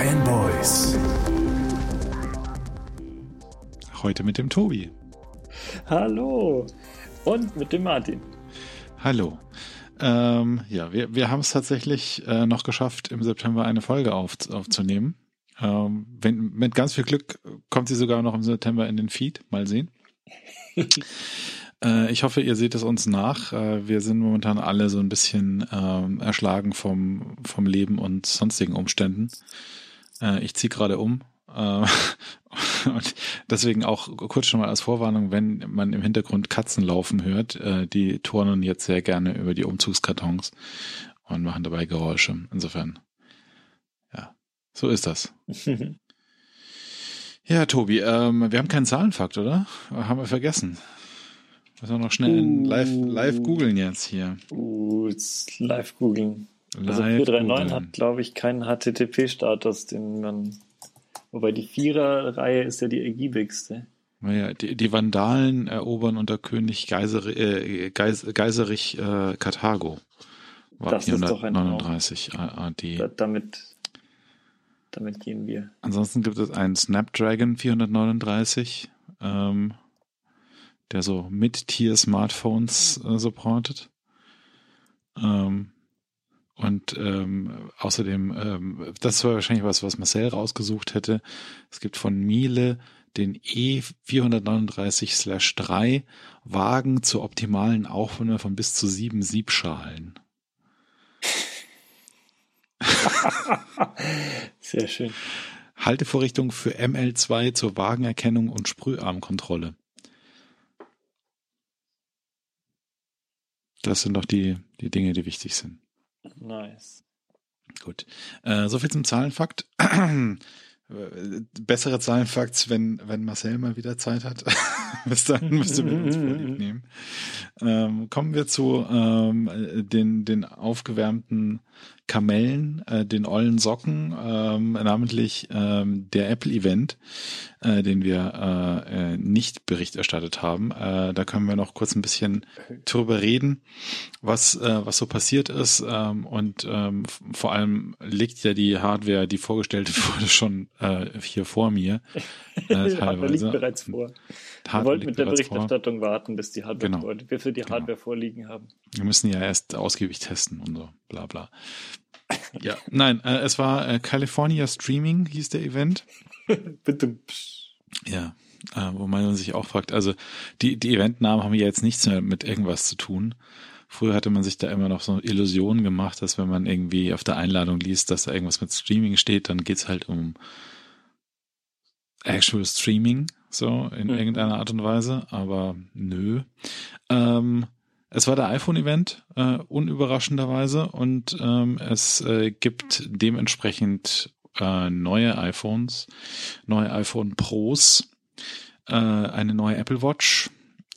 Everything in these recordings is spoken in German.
Fanboys. Heute mit dem Tobi. Hallo. Und mit dem Martin. Hallo. Ähm, ja, wir, wir haben es tatsächlich äh, noch geschafft, im September eine Folge auf, aufzunehmen. Ähm, wenn, mit ganz viel Glück kommt sie sogar noch im September in den Feed. Mal sehen. äh, ich hoffe, ihr seht es uns nach. Äh, wir sind momentan alle so ein bisschen ähm, erschlagen vom, vom Leben und sonstigen Umständen. Äh, ich ziehe gerade um. Äh, und deswegen auch kurz schon mal als Vorwarnung, wenn man im Hintergrund Katzen laufen hört, äh, die turnen jetzt sehr gerne über die Umzugskartons und machen dabei Geräusche. Insofern, ja, so ist das. ja, Tobi, ähm, wir haben keinen Zahlenfakt, oder? Haben wir vergessen. Müssen wir noch schnell uh, live, live googeln jetzt hier. Uh, live googeln. Also 439 hat, glaube ich, keinen HTTP-Status, den man Wobei die Vierer-Reihe ist ja die ergiebigste. Naja, die, die Vandalen erobern unter König Geiser, äh, Geis, Geiserich äh, Karthago. War das 439 ist doch ein AD. Da, damit, damit gehen wir. Ansonsten gibt es einen Snapdragon 439, ähm, der so Mid-Tier-Smartphones äh, supportet. Ähm, und ähm, außerdem, ähm, das war wahrscheinlich was, was Marcel rausgesucht hätte. Es gibt von Miele den E439-3 Wagen zur optimalen Aufnahme von bis zu sieben Siebschalen. Sehr schön. Haltevorrichtung für ML2 zur Wagenerkennung und Sprüharmkontrolle. Das sind doch die, die Dinge, die wichtig sind. Nice. Gut. Äh, so viel zum Zahlenfakt. Bessere Zahlenfakts, wenn, wenn Marcel mal wieder Zeit hat. Bis dahin müsst ihr mit uns vorlieb nehmen. Ähm, kommen wir zu ähm, den, den aufgewärmten Kamellen, äh, den ollen Socken, ähm, namentlich ähm, der Apple-Event, äh, den wir äh, äh, nicht Bericht erstattet haben. Äh, da können wir noch kurz ein bisschen drüber reden, was, äh, was so passiert ist. Ähm, und ähm, vor allem liegt ja die Hardware, die vorgestellt wurde, schon äh, hier vor mir. Äh, teilweise. liegt bereits vor. Wir wollten mit der Berichterstattung vor. warten, bis die Hardware genau. vor, wir für die genau. Hardware genau. vorliegen haben. Wir müssen ja erst ausgiebig testen und so, bla bla. Ja, nein, äh, es war äh, California Streaming, hieß der Event. Bitte. Ja, äh, wo man sich auch fragt, also die, die Eventnamen haben ja jetzt nichts mehr mit irgendwas zu tun. Früher hatte man sich da immer noch so Illusionen gemacht, dass wenn man irgendwie auf der Einladung liest, dass da irgendwas mit Streaming steht, dann geht's halt um actual Streaming, so in mhm. irgendeiner Art und Weise, aber nö. Ähm, es war der iPhone-Event, äh, unüberraschenderweise, und ähm, es äh, gibt dementsprechend äh, neue iPhones, neue iPhone Pros, äh, eine neue Apple Watch,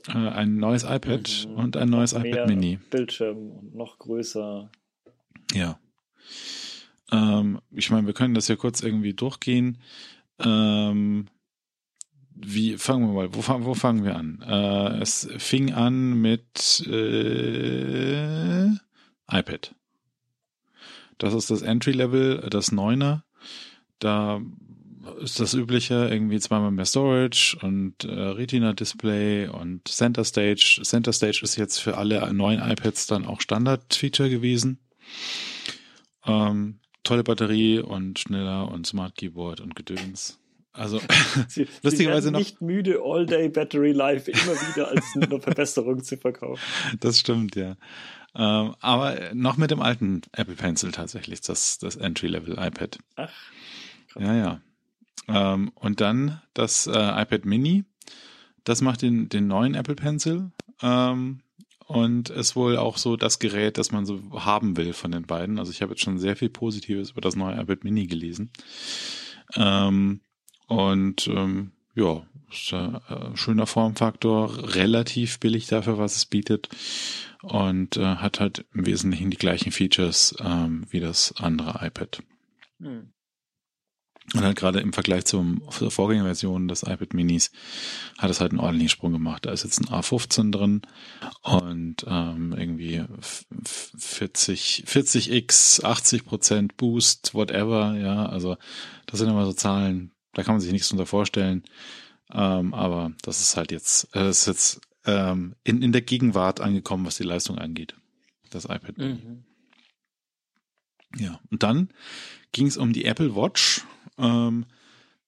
äh, ein neues iPad mhm. und ein neues iPad Mini. Bildschirm und noch größer. Ja. Ähm, ich meine, wir können das ja kurz irgendwie durchgehen. Ähm, wie fangen wir mal, wo, wo fangen wir an? Äh, es fing an mit äh, iPad. Das ist das Entry-Level, das Neuner. Da ist das übliche, irgendwie zweimal mehr Storage und äh, Retina-Display und Center Stage. Center Stage ist jetzt für alle neuen iPads dann auch Standard-Feature gewesen. Ähm, tolle Batterie und schneller und Smart Keyboard und Gedöns. Also Sie, lustigerweise Sie noch nicht müde All Day Battery Life immer wieder als eine Verbesserung zu verkaufen. Das stimmt ja. Ähm, aber noch mit dem alten Apple Pencil tatsächlich das das Entry Level iPad. Ach. Krass. Ja ja. Ähm, und dann das äh, iPad Mini. Das macht den den neuen Apple Pencil. Ähm, und ist wohl auch so das Gerät, das man so haben will von den beiden. Also ich habe jetzt schon sehr viel Positives über das neue iPad Mini gelesen. Ähm, und ähm, ja, ist ein äh, schöner Formfaktor, relativ billig dafür, was es bietet. Und äh, hat halt im Wesentlichen die gleichen Features ähm, wie das andere iPad. Hm. Und halt gerade im Vergleich zum, zur Vorgängerversion des iPad Minis hat es halt einen ordentlichen Sprung gemacht. Da ist jetzt ein A15 drin und ähm, irgendwie 40, 40x, 80 Prozent Boost, whatever, ja, also das sind immer so Zahlen, da kann man sich nichts drunter vorstellen. Ähm, aber das ist halt jetzt, äh, ist jetzt ähm, in, in der Gegenwart angekommen, was die Leistung angeht. Das iPad. Mhm. Ja, und dann ging es um die Apple Watch, ähm,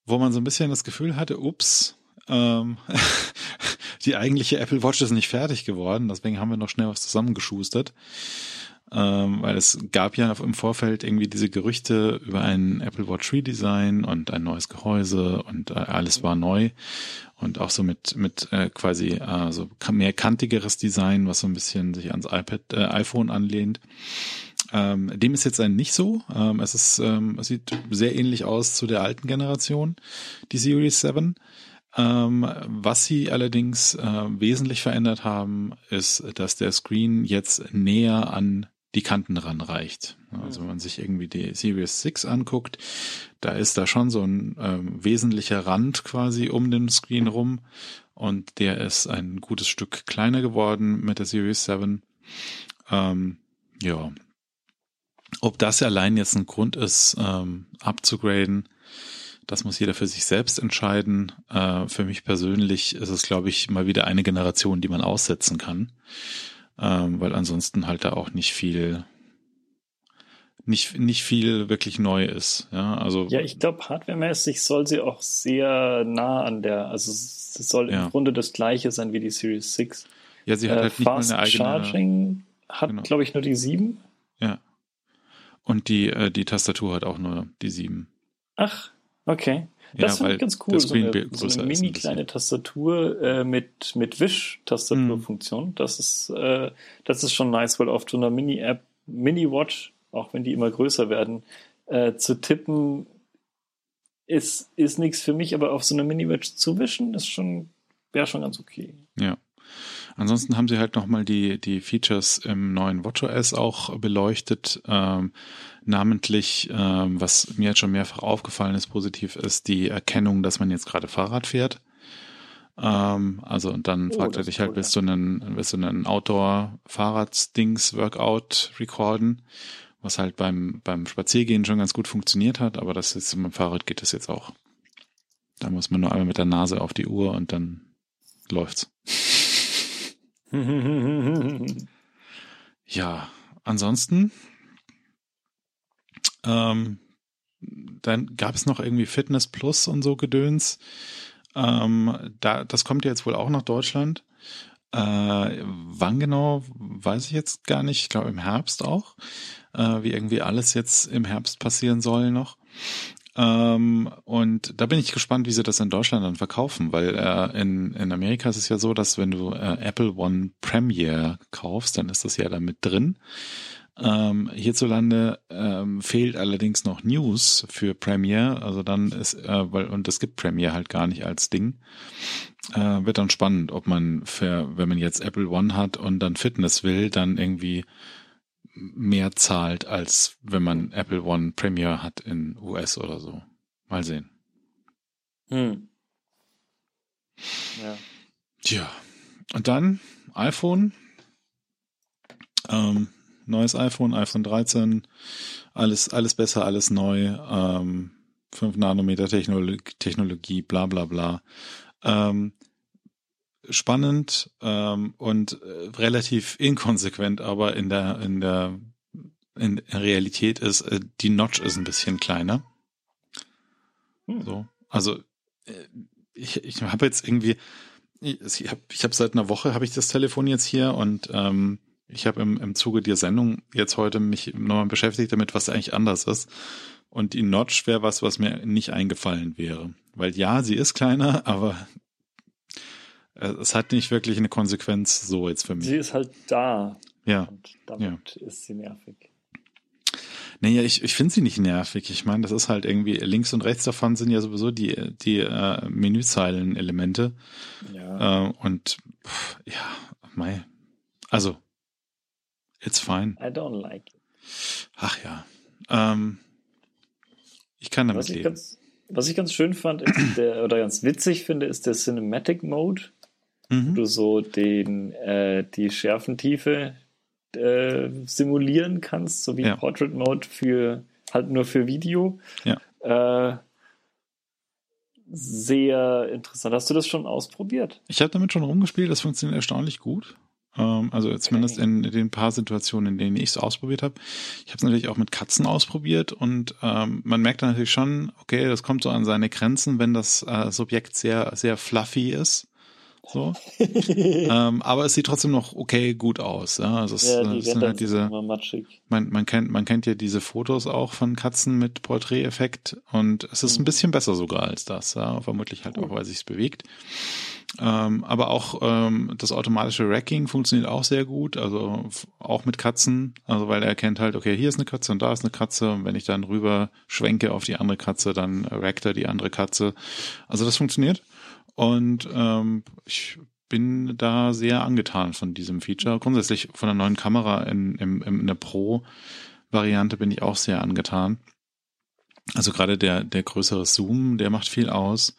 wo man so ein bisschen das Gefühl hatte, ups, ähm, die eigentliche Apple Watch ist nicht fertig geworden, deswegen haben wir noch schnell was zusammengeschustert. Ähm, weil es gab ja im Vorfeld irgendwie diese Gerüchte über ein Apple Watch Redesign und ein neues Gehäuse und äh, alles war neu und auch so mit mit äh, quasi äh, so mehr kantigeres Design, was so ein bisschen sich ans iPad äh, iPhone anlehnt. Ähm, dem ist jetzt ein nicht so. Ähm, es ist ähm, es sieht sehr ähnlich aus zu der alten Generation, die Series 7. Ähm, was sie allerdings äh, wesentlich verändert haben, ist, dass der Screen jetzt näher an die Kanten ranreicht. Also wenn man sich irgendwie die Series 6 anguckt, da ist da schon so ein ähm, wesentlicher Rand quasi um den Screen rum und der ist ein gutes Stück kleiner geworden mit der Series 7. Ähm, ja. Ob das allein jetzt ein Grund ist, ähm, abzugraden, das muss jeder für sich selbst entscheiden. Äh, für mich persönlich ist es, glaube ich, mal wieder eine Generation, die man aussetzen kann, ähm, weil ansonsten halt da auch nicht viel nicht, nicht viel wirklich neu ist. Ja, also. Ja, ich glaube, hardwaremäßig soll sie auch sehr nah an der, also es soll ja. im Grunde das gleiche sein wie die Series 6. Ja, sie hat äh, halt nicht Fast mal eine eigene. Charging hat, genau. glaube ich, nur die 7. Ja. Und die, äh, die Tastatur hat auch nur die 7. Ach, Okay. Das ja, finde ich ganz cool. So eine, so eine mini kleine Tastatur äh, mit, mit Wisch-Tastaturfunktion. Mhm. Das ist, äh, das ist schon nice, weil auf so einer Mini-App, Mini-Watch, auch wenn die immer größer werden, äh, zu tippen ist, ist nichts für mich, aber auf so einer Mini-Watch zu wischen, ist schon, wäre schon ganz okay. Ja. Ansonsten haben sie halt nochmal die, die Features im neuen WatchOS auch beleuchtet. Ähm, namentlich, ähm, was mir jetzt schon mehrfach aufgefallen ist, positiv ist die Erkennung, dass man jetzt gerade Fahrrad fährt. Ähm, also und dann oh, fragt er dich halt, cool, willst du einen, willst du einen Outdoor-Fahrrad-Dings-Workout recorden? Was halt beim, beim Spaziergehen schon ganz gut funktioniert hat, aber das ist beim Fahrrad geht das jetzt auch. Da muss man nur einmal mit der Nase auf die Uhr und dann läuft's. ja, ansonsten ähm, dann gab es noch irgendwie Fitness Plus und so Gedöns. Ähm, da, das kommt ja jetzt wohl auch nach Deutschland. Äh, wann genau, weiß ich jetzt gar nicht. Ich glaube im Herbst auch. Äh, wie irgendwie alles jetzt im Herbst passieren soll noch. Ähm, und da bin ich gespannt, wie sie das in Deutschland dann verkaufen, weil äh, in, in Amerika ist es ja so, dass wenn du äh, Apple One Premiere kaufst, dann ist das ja da mit drin. Ähm, hierzulande ähm, fehlt allerdings noch News für Premiere, also dann ist, äh, weil, und es gibt Premiere halt gar nicht als Ding. Äh, wird dann spannend, ob man für, wenn man jetzt Apple One hat und dann Fitness will, dann irgendwie mehr zahlt, als wenn man Apple One Premiere hat in US oder so. Mal sehen. Hm. Ja. Tja. Und dann iPhone. Ähm, neues iPhone, iPhone 13, alles, alles besser, alles neu, ähm, 5 Nanometer Technologie, Technologie, bla bla bla. Ähm, spannend ähm, und äh, relativ inkonsequent, aber in der, in der in Realität ist, äh, die Notch ist ein bisschen kleiner. Hm. So. Also äh, ich, ich habe jetzt irgendwie, ich habe ich hab seit einer Woche habe ich das Telefon jetzt hier und ähm, ich habe im, im Zuge der Sendung jetzt heute mich nochmal beschäftigt damit, was eigentlich anders ist. Und die Notch wäre was, was mir nicht eingefallen wäre. Weil ja, sie ist kleiner, aber es hat nicht wirklich eine Konsequenz so jetzt für mich. Sie ist halt da. Ja. Und damit ja. ist sie nervig. Naja, ich, ich finde sie nicht nervig. Ich meine, das ist halt irgendwie, links und rechts davon sind ja sowieso die, die äh, Menüzeilen-Elemente. Ja. Äh, und pff, ja, mei. Also, It's fine. I don't like it. Ach ja. Ähm, ich kann damit was leben. Ich ganz, was ich ganz schön fand, der, oder ganz witzig finde, ist der Cinematic Mode. Mhm. Wo du so den, äh, die Schärfentiefe äh, simulieren kannst, so wie ja. Portrait Mode für halt nur für Video. Ja. Äh, sehr interessant. Hast du das schon ausprobiert? Ich habe damit schon rumgespielt, das funktioniert erstaunlich gut. Ähm, also zumindest in, in den paar Situationen, in denen ich es ausprobiert habe. Ich habe es natürlich auch mit Katzen ausprobiert und ähm, man merkt dann natürlich schon, okay, das kommt so an seine Grenzen, wenn das äh, Subjekt sehr, sehr fluffy ist. So. ähm, aber es sieht trotzdem noch okay gut aus. Ja? Also es, ja, die es sind halt diese. Man, man kennt man kennt ja diese Fotos auch von Katzen mit Porträteffekt und es ist mhm. ein bisschen besser sogar als das. Ja? Vermutlich halt auch, weil sich es bewegt. Ähm, aber auch ähm, das automatische Racking funktioniert auch sehr gut, also auch mit Katzen, also weil er erkennt halt, okay, hier ist eine Katze und da ist eine Katze und wenn ich dann rüber schwenke auf die andere Katze, dann rackt er die andere Katze. Also das funktioniert. Und ähm, ich bin da sehr angetan von diesem Feature. Grundsätzlich von der neuen Kamera in, in, in der Pro-Variante bin ich auch sehr angetan. Also gerade der, der größere Zoom, der macht viel aus.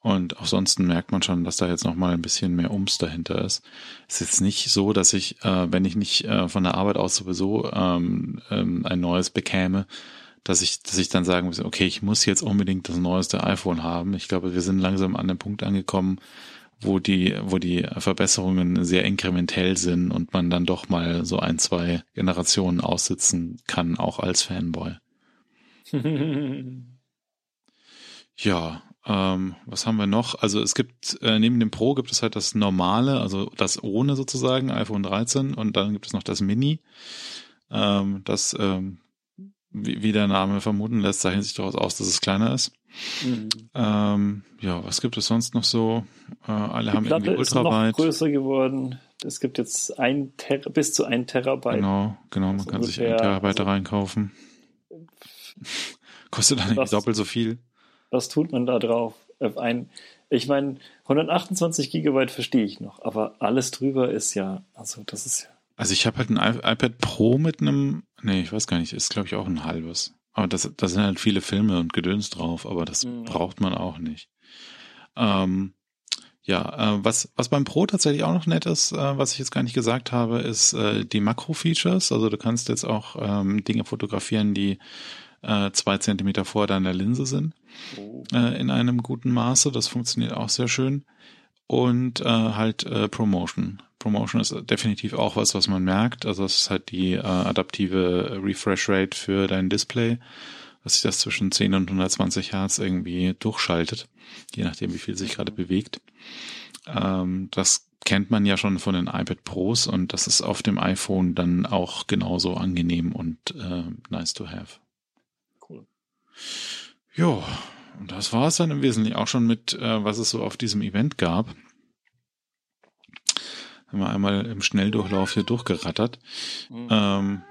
Und auch sonst merkt man schon, dass da jetzt nochmal ein bisschen mehr Ums dahinter ist. Es ist jetzt nicht so, dass ich, äh, wenn ich nicht äh, von der Arbeit aus sowieso ähm, ähm, ein neues bekäme, dass ich, dass ich dann sagen muss, okay, ich muss jetzt unbedingt das neueste iPhone haben. Ich glaube, wir sind langsam an dem Punkt angekommen, wo die, wo die Verbesserungen sehr inkrementell sind und man dann doch mal so ein, zwei Generationen aussitzen kann, auch als Fanboy. ja, ähm, was haben wir noch? Also es gibt, äh, neben dem Pro gibt es halt das normale, also das ohne sozusagen, iPhone 13 und dann gibt es noch das Mini. Ähm, das ähm, wie, wie der Name vermuten lässt, zeichnet sich daraus aus, dass es kleiner ist. Mhm. Ähm, ja, was gibt es sonst noch so? Äh, alle Die haben Platte irgendwie ultraweit. Ist noch größer geworden. Es gibt jetzt ein Ter bis zu ein Terabyte. Genau, genau, man kann sich ein Terabyte also, reinkaufen. Kostet dann nicht doppelt so viel. Was tut man da drauf? Ein, ich meine, 128 Gigabyte verstehe ich noch, aber alles drüber ist ja, also das ist ja also ich habe halt ein iPad Pro mit einem, nee, ich weiß gar nicht, ist glaube ich auch ein halbes. Aber das, da sind halt viele Filme und Gedöns drauf, aber das mhm. braucht man auch nicht. Ähm, ja, äh, was, was beim Pro tatsächlich auch noch nett ist, äh, was ich jetzt gar nicht gesagt habe, ist äh, die Makro-Features. Also du kannst jetzt auch ähm, Dinge fotografieren, die äh, zwei Zentimeter vor deiner Linse sind. Oh. Äh, in einem guten Maße. Das funktioniert auch sehr schön. Und äh, halt äh, Promotion. Promotion ist definitiv auch was, was man merkt. Also es ist halt die äh, adaptive Refresh Rate für dein Display, dass sich das zwischen 10 und 120 Hertz irgendwie durchschaltet, je nachdem, wie viel sich gerade bewegt. Ähm, das kennt man ja schon von den iPad Pros und das ist auf dem iPhone dann auch genauso angenehm und äh, nice to have. Cool. Jo, und das war es dann im Wesentlichen auch schon mit, äh, was es so auf diesem Event gab haben wir einmal im Schnelldurchlauf hier durchgerattert. Mhm. Ähm,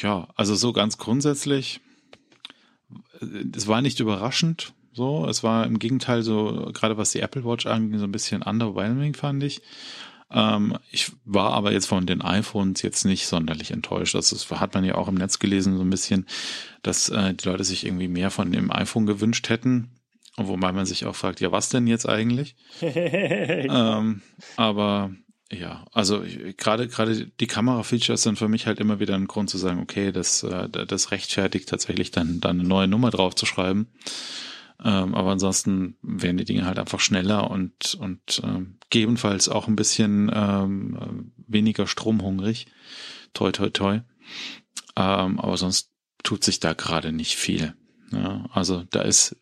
ja, also so ganz grundsätzlich, es war nicht überraschend, so, es war im Gegenteil so, gerade was die Apple Watch angeht, so ein bisschen underwhelming, fand ich. Ähm, ich war aber jetzt von den iPhones jetzt nicht sonderlich enttäuscht. Das ist, hat man ja auch im Netz gelesen, so ein bisschen, dass äh, die Leute sich irgendwie mehr von dem iPhone gewünscht hätten. Wobei man sich auch fragt, ja, was denn jetzt eigentlich? ähm, aber ja, also gerade gerade die Kamera-Features sind für mich halt immer wieder ein Grund zu sagen, okay, das äh, das rechtfertigt tatsächlich dann dann eine neue Nummer drauf zu schreiben. Ähm, aber ansonsten werden die Dinge halt einfach schneller und und ähm, gegebenenfalls auch ein bisschen ähm, weniger stromhungrig. Toi toi toi. Ähm, aber sonst tut sich da gerade nicht viel. Ja, also da ist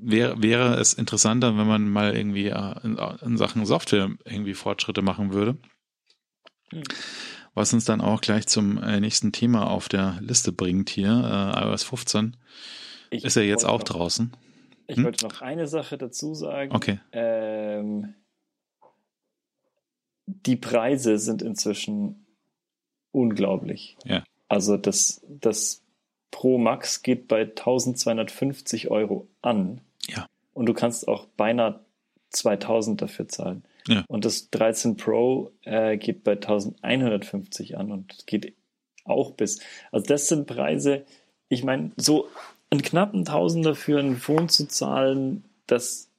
wäre, wäre es interessanter, wenn man mal irgendwie äh, in, in Sachen Software irgendwie Fortschritte machen würde. Mhm. Was uns dann auch gleich zum äh, nächsten Thema auf der Liste bringt hier, äh, iOS 15. Ich ist ja jetzt auch noch, draußen. Ich hm? wollte noch eine Sache dazu sagen. Okay. Ähm, die Preise sind inzwischen unglaublich. Ja. Also das, das Pro Max geht bei 1250 Euro an. Und du kannst auch beinahe 2000 dafür zahlen. Ja. Und das 13 Pro äh, geht bei 1150 an und geht auch bis. Also das sind Preise, ich meine, so einen knappen Tausender für ein Phone zu zahlen, das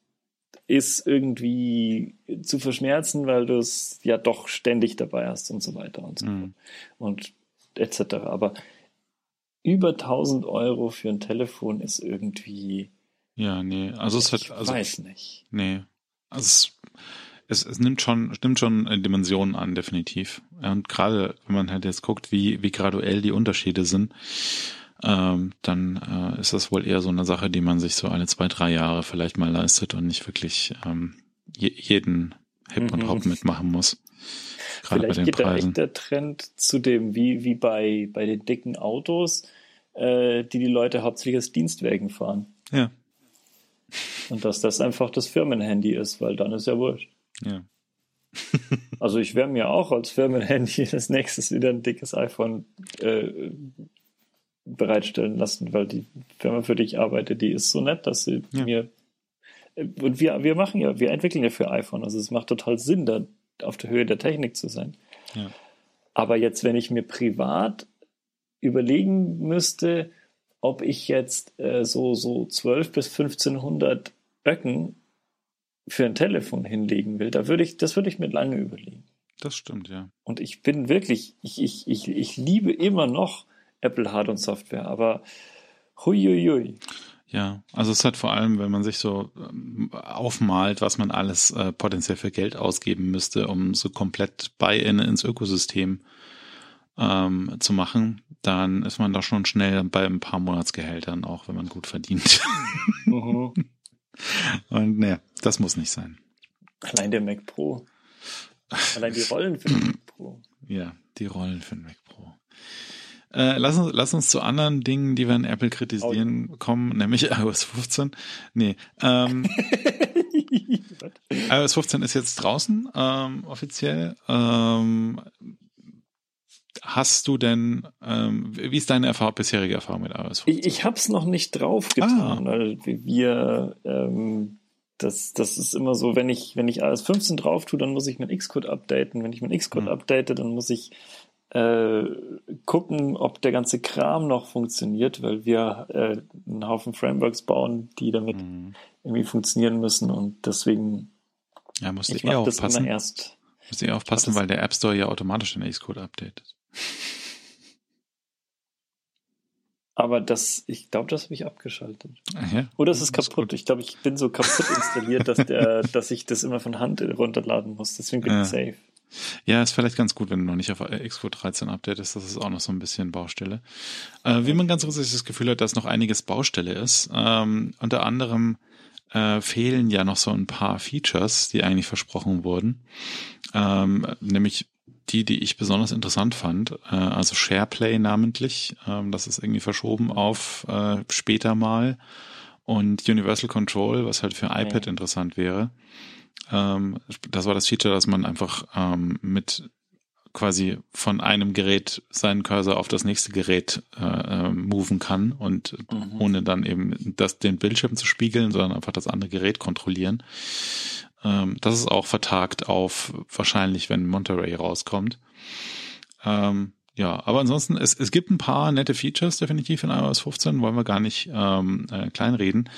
ist irgendwie zu verschmerzen, weil du es ja doch ständig dabei hast und so weiter und so mhm. Und etc. Aber über 1000 Euro für ein Telefon ist irgendwie. Ja, nee, also es hat, also. Ich weiß nicht. Nee. Also es, es, es nimmt schon, nimmt schon Dimensionen an, definitiv. Und gerade, wenn man halt jetzt guckt, wie, wie graduell die Unterschiede sind, ähm, dann äh, ist das wohl eher so eine Sache, die man sich so alle zwei, drei Jahre vielleicht mal leistet und nicht wirklich ähm, je, jeden Hip und Hop mhm. mitmachen muss. Gerade Vielleicht geht da echt der Trend zu dem, wie, wie bei, bei den dicken Autos, äh, die die Leute hauptsächlich als Dienstwagen fahren. Ja. Und dass das einfach das Firmenhandy ist, weil dann ist ja wurscht. Ja. also ich werde mir auch als Firmenhandy das nächstes wieder ein dickes iPhone äh, bereitstellen lassen, weil die Firma, für die ich arbeite, die ist so nett, dass sie ja. mir und wir, wir machen ja, wir entwickeln ja für iPhone, also es macht total Sinn, da auf der Höhe der Technik zu sein. Ja. Aber jetzt, wenn ich mir privat überlegen müsste, ob ich jetzt äh, so, so 12 bis 1500 Böcken für ein Telefon hinlegen will, da würde ich, das würde ich mir lange überlegen. Das stimmt, ja. Und ich bin wirklich, ich, ich, ich, ich liebe immer noch Apple Hard- und Software, aber huiuiui. Ja, also es hat vor allem, wenn man sich so ähm, aufmalt, was man alles äh, potenziell für Geld ausgeben müsste, um so komplett Buy-in ins Ökosystem ähm, zu machen, dann ist man da schon schnell bei ein paar Monatsgehältern, auch wenn man gut verdient. Mhm. Und naja, das muss nicht sein. Allein der Mac Pro. Allein die Rollen für den Mac Pro. Ja, die Rollen für den Mac Pro. Äh, lass, uns, lass uns zu anderen Dingen, die wir in Apple kritisieren, oh. kommen, nämlich iOS 15. Nee, ähm, iOS 15 ist jetzt draußen, ähm, offiziell. Ähm, hast du denn, ähm, wie ist deine Erfahrung, bisherige Erfahrung mit iOS 15? Ich, ich habe es noch nicht drauf getan, ah. weil wir, ähm, das, das ist immer so, wenn ich, wenn ich iOS 15 drauf tue, dann muss ich mein Xcode updaten. Wenn ich mein Xcode hm. update, dann muss ich äh, gucken, ob der ganze Kram noch funktioniert, weil wir äh, einen Haufen Frameworks bauen, die damit mhm. irgendwie funktionieren müssen und deswegen ja, muss ich eh aufpassen. erst. Muss ich aufpassen, weil der App Store ja automatisch den Xcode updatet. Aber das, ich glaube, das habe ich abgeschaltet. Ja? Oder es ist kaputt. Ich glaube, ich bin so kaputt installiert, dass der, dass ich das immer von Hand runterladen muss. Deswegen bin ja. ich safe. Ja, ist vielleicht ganz gut, wenn du noch nicht auf Xcode 13 updatest. Das ist auch noch so ein bisschen Baustelle. Äh, wie man ganz grundsätzlich das Gefühl hat, dass noch einiges Baustelle ist. Ähm, unter anderem äh, fehlen ja noch so ein paar Features, die eigentlich versprochen wurden. Ähm, nämlich die, die ich besonders interessant fand. Äh, also SharePlay namentlich. Ähm, das ist irgendwie verschoben auf äh, später mal. Und Universal Control, was halt für iPad interessant wäre. Ähm, das war das Feature, dass man einfach ähm, mit quasi von einem Gerät seinen Cursor auf das nächste Gerät äh, äh, moven kann und mhm. ohne dann eben das, den Bildschirm zu spiegeln, sondern einfach das andere Gerät kontrollieren. Ähm, das ist auch vertagt auf wahrscheinlich, wenn Monterey rauskommt. Ähm, ja, aber ansonsten, es, es gibt ein paar nette Features definitiv in iOS 15, wollen wir gar nicht ähm, äh, kleinreden.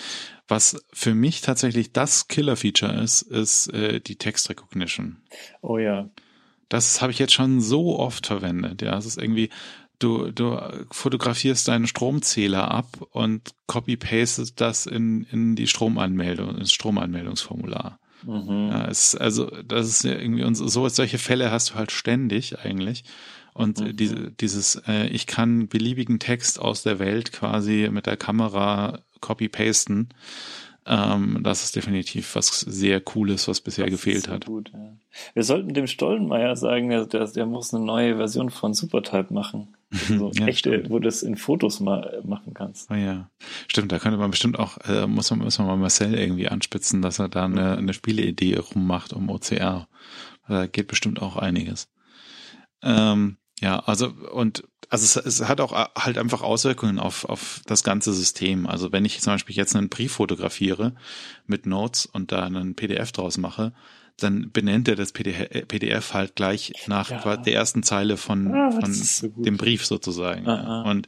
Was für mich tatsächlich das Killer-Feature ist, ist äh, die Text Recognition. Oh ja. Das habe ich jetzt schon so oft verwendet. Ja, es ist irgendwie, du, du fotografierst deinen Stromzähler ab und copy-pastest das in, in die Stromanmeldung, ins Stromanmeldungsformular. Mhm. Ja, es, also, das ist ja irgendwie, und so, solche Fälle hast du halt ständig eigentlich. Und mhm. diese, dieses, äh, ich kann beliebigen Text aus der Welt quasi mit der Kamera copy-pasten. Ähm, das ist definitiv was sehr Cooles, was bisher das gefehlt hat. Gut, ja. Wir sollten dem Stollenmeier sagen, der, der, der muss eine neue Version von Supertype machen. Also ja, echte, stimmt. wo du das in Fotos mal machen kannst. Oh ja, stimmt. Da könnte man bestimmt auch, äh, muss man, muss man mal Marcel irgendwie anspitzen, dass er da eine, eine Spieleidee rummacht um OCR. Da geht bestimmt auch einiges. Ähm, ja, also und also es, es hat auch äh, halt einfach Auswirkungen auf, auf das ganze System. Also wenn ich zum Beispiel jetzt einen Brief fotografiere mit Notes und da einen PDF draus mache, dann benennt er das PDF halt gleich nach ja. der ersten Zeile von, ah, von so dem Brief sozusagen. Ja. Und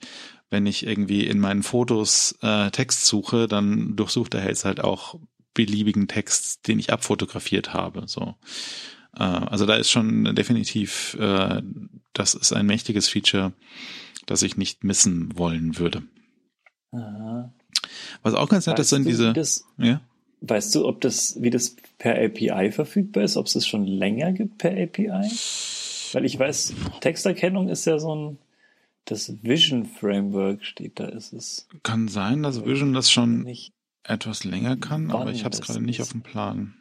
wenn ich irgendwie in meinen Fotos äh, Text suche, dann durchsucht er jetzt halt auch beliebigen Text, den ich abfotografiert habe. So. Äh, also da ist schon definitiv, äh, das ist ein mächtiges Feature, das ich nicht missen wollen würde. Aha. Was auch ganz nett ist, sind diese. Das, ja? Weißt du, ob das, wie das per API verfügbar ist, ob es das schon länger gibt per API? Weil ich weiß, Texterkennung ist ja so ein, das Vision Framework steht da, ist es. Kann sein, dass Vision das schon etwas länger kann, aber ich habe es gerade nicht auf dem Plan.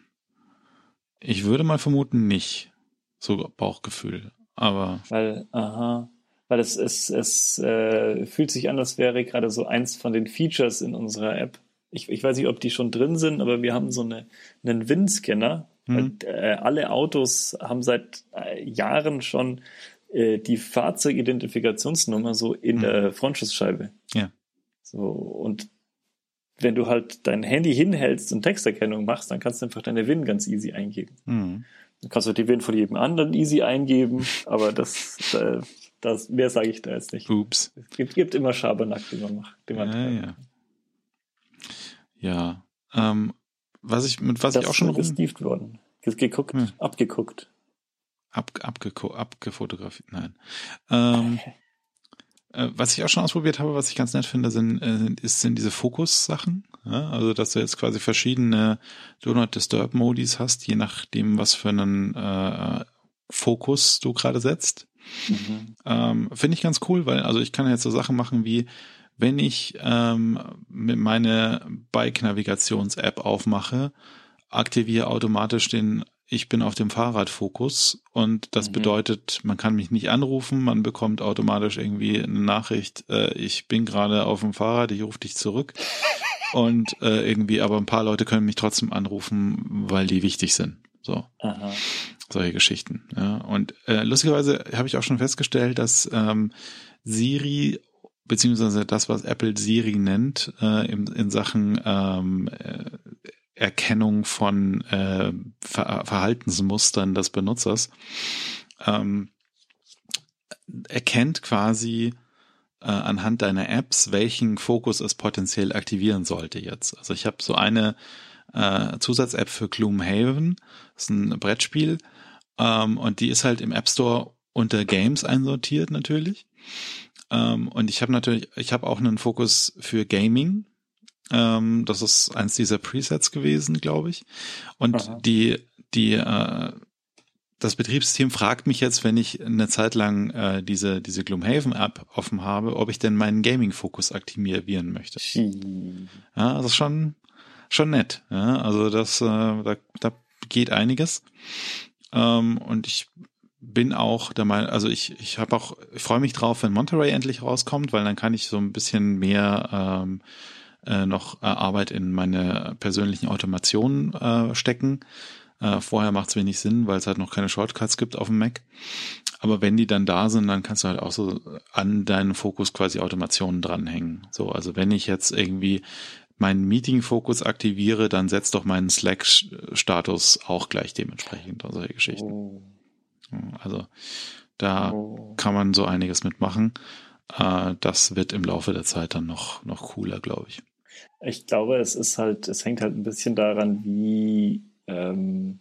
Ich würde mal vermuten nicht. So Bauchgefühl. Aber. Weil, aha. Weil es, es, es äh, fühlt sich an, als wäre gerade so eins von den Features in unserer App. Ich, ich weiß nicht, ob die schon drin sind, aber wir haben so eine, einen WIN-Scanner. Mhm. Äh, alle Autos haben seit äh, Jahren schon äh, die Fahrzeugidentifikationsnummer so in mhm. der Frontschutzscheibe. Ja. So, und wenn du halt dein Handy hinhältst und Texterkennung machst, dann kannst du einfach deine WIN ganz easy eingeben. Mhm. Dann kannst du die WIN von jedem anderen easy eingeben, aber das, äh, das mehr sage ich da jetzt nicht. Ups. Es gibt, gibt immer Schabernack, den man macht. Den man ja, ja. Ja. Ähm, was ich, mit was das ich auch schon rum... gestieft worden. Geguckt, hm. abgeguckt. Ab, abgeko abgefotografiert, nein. Ähm, Äh, was ich auch schon ausprobiert habe, was ich ganz nett finde, sind, äh, ist, sind diese Fokus-Sachen. Ja? Also, dass du jetzt quasi verschiedene Do Not Disturb Modis hast, je nachdem, was für einen äh, Fokus du gerade setzt. Mhm. Ähm, finde ich ganz cool, weil also ich kann jetzt so Sachen machen wie, wenn ich ähm, meine Bike-Navigations-App aufmache, aktiviere automatisch den ich bin auf dem Fahrradfokus und das mhm. bedeutet, man kann mich nicht anrufen, man bekommt automatisch irgendwie eine Nachricht, äh, ich bin gerade auf dem Fahrrad, ich rufe dich zurück. und äh, irgendwie, aber ein paar Leute können mich trotzdem anrufen, weil die wichtig sind. So. Aha. Solche Geschichten. Ja. Und äh, lustigerweise habe ich auch schon festgestellt, dass ähm, Siri beziehungsweise das, was Apple Siri nennt, äh, in, in Sachen ähm, äh, Erkennung von äh, Ver Verhaltensmustern des Benutzers ähm, erkennt quasi äh, anhand deiner Apps, welchen Fokus es potenziell aktivieren sollte jetzt. Also ich habe so eine äh, Zusatz-App für Gloomhaven, das ist ein Brettspiel ähm, und die ist halt im App Store unter Games einsortiert natürlich. Ähm, und ich habe natürlich, ich habe auch einen Fokus für Gaming ähm, das ist eins dieser Presets gewesen, glaube ich. Und Aha. die, die, äh, das Betriebssystem fragt mich jetzt, wenn ich eine Zeit lang äh, diese, diese Gloomhaven-App offen habe, ob ich denn meinen Gaming-Fokus aktivieren möchte. Ja, das ist schon, schon nett. Ja, also das, äh, da, da geht einiges. Ähm, und ich bin auch der Meinung, also ich, ich habe auch, ich freue mich drauf, wenn Monterey endlich rauskommt, weil dann kann ich so ein bisschen mehr ähm, äh, noch äh, Arbeit in meine persönlichen Automationen äh, stecken. Äh, vorher macht es wenig Sinn, weil es halt noch keine Shortcuts gibt auf dem Mac. Aber wenn die dann da sind, dann kannst du halt auch so an deinen Fokus quasi Automationen dranhängen. So, also wenn ich jetzt irgendwie meinen Meeting-Fokus aktiviere, dann setzt doch meinen Slack-Status auch gleich dementsprechend und Geschichten. Oh. Also da oh. kann man so einiges mitmachen. Äh, das wird im Laufe der Zeit dann noch, noch cooler, glaube ich. Ich glaube, es ist halt, es hängt halt ein bisschen daran, wie ähm,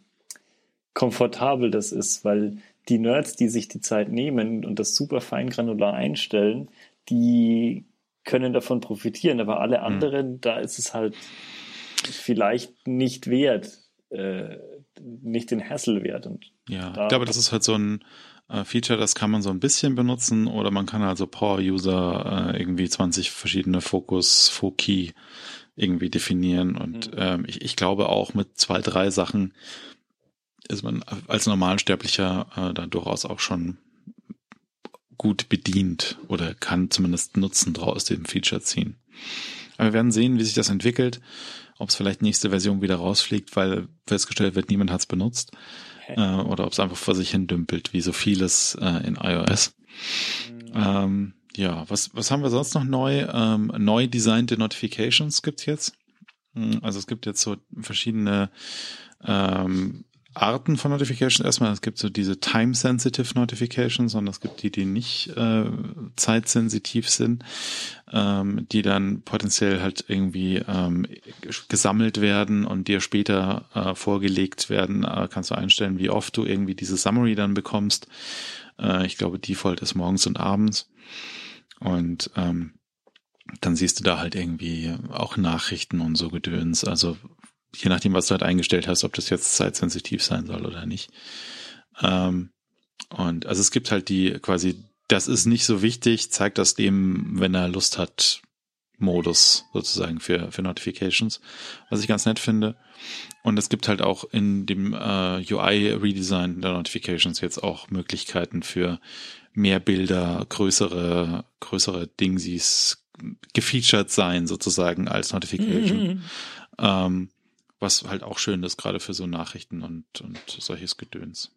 komfortabel das ist, weil die Nerds, die sich die Zeit nehmen und das super fein granular einstellen, die können davon profitieren, aber alle hm. anderen, mhm. da ist es halt vielleicht nicht wert, äh, nicht den Hassel wert. Und ja, ich glaube, das ist halt so ein äh, Feature, das kann man so ein bisschen benutzen oder man kann also Power-User äh, irgendwie 20 verschiedene Fokus, Foki irgendwie definieren und mhm. ähm, ich, ich glaube auch mit zwei, drei Sachen ist man als Normalsterblicher äh, da durchaus auch schon gut bedient oder kann zumindest Nutzen draus dem Feature ziehen. Aber wir werden sehen, wie sich das entwickelt, ob es vielleicht nächste Version wieder rausfliegt, weil festgestellt wird, niemand hat es benutzt äh, oder ob es einfach vor sich hin dümpelt, wie so vieles äh, in iOS. Mhm. Ähm, ja, was, was haben wir sonst noch neu? Ähm, neu designte Notifications gibt's jetzt. Hm, also es gibt jetzt so verschiedene ähm, Arten von Notifications erstmal. Es gibt so diese time-sensitive Notifications und es gibt die, die nicht äh, zeitsensitiv sind, ähm, die dann potenziell halt irgendwie ähm, gesammelt werden und dir später äh, vorgelegt werden. Äh, kannst du einstellen, wie oft du irgendwie diese Summary dann bekommst. Äh, ich glaube, Default ist morgens und abends. Und ähm, dann siehst du da halt irgendwie auch Nachrichten und so Gedöns. Also je nachdem, was du halt eingestellt hast, ob das jetzt zeitsensitiv sein soll oder nicht. Ähm, und also es gibt halt die quasi, das ist nicht so wichtig, zeigt das dem, wenn er Lust hat, Modus sozusagen für, für Notifications, was ich ganz nett finde. Und es gibt halt auch in dem äh, UI-Redesign der Notifications jetzt auch Möglichkeiten für mehr Bilder, größere, größere Dingsies gefeatured sein sozusagen als Notification. Mhm. Ähm, was halt auch schön ist, gerade für so Nachrichten und, und solches Gedöns.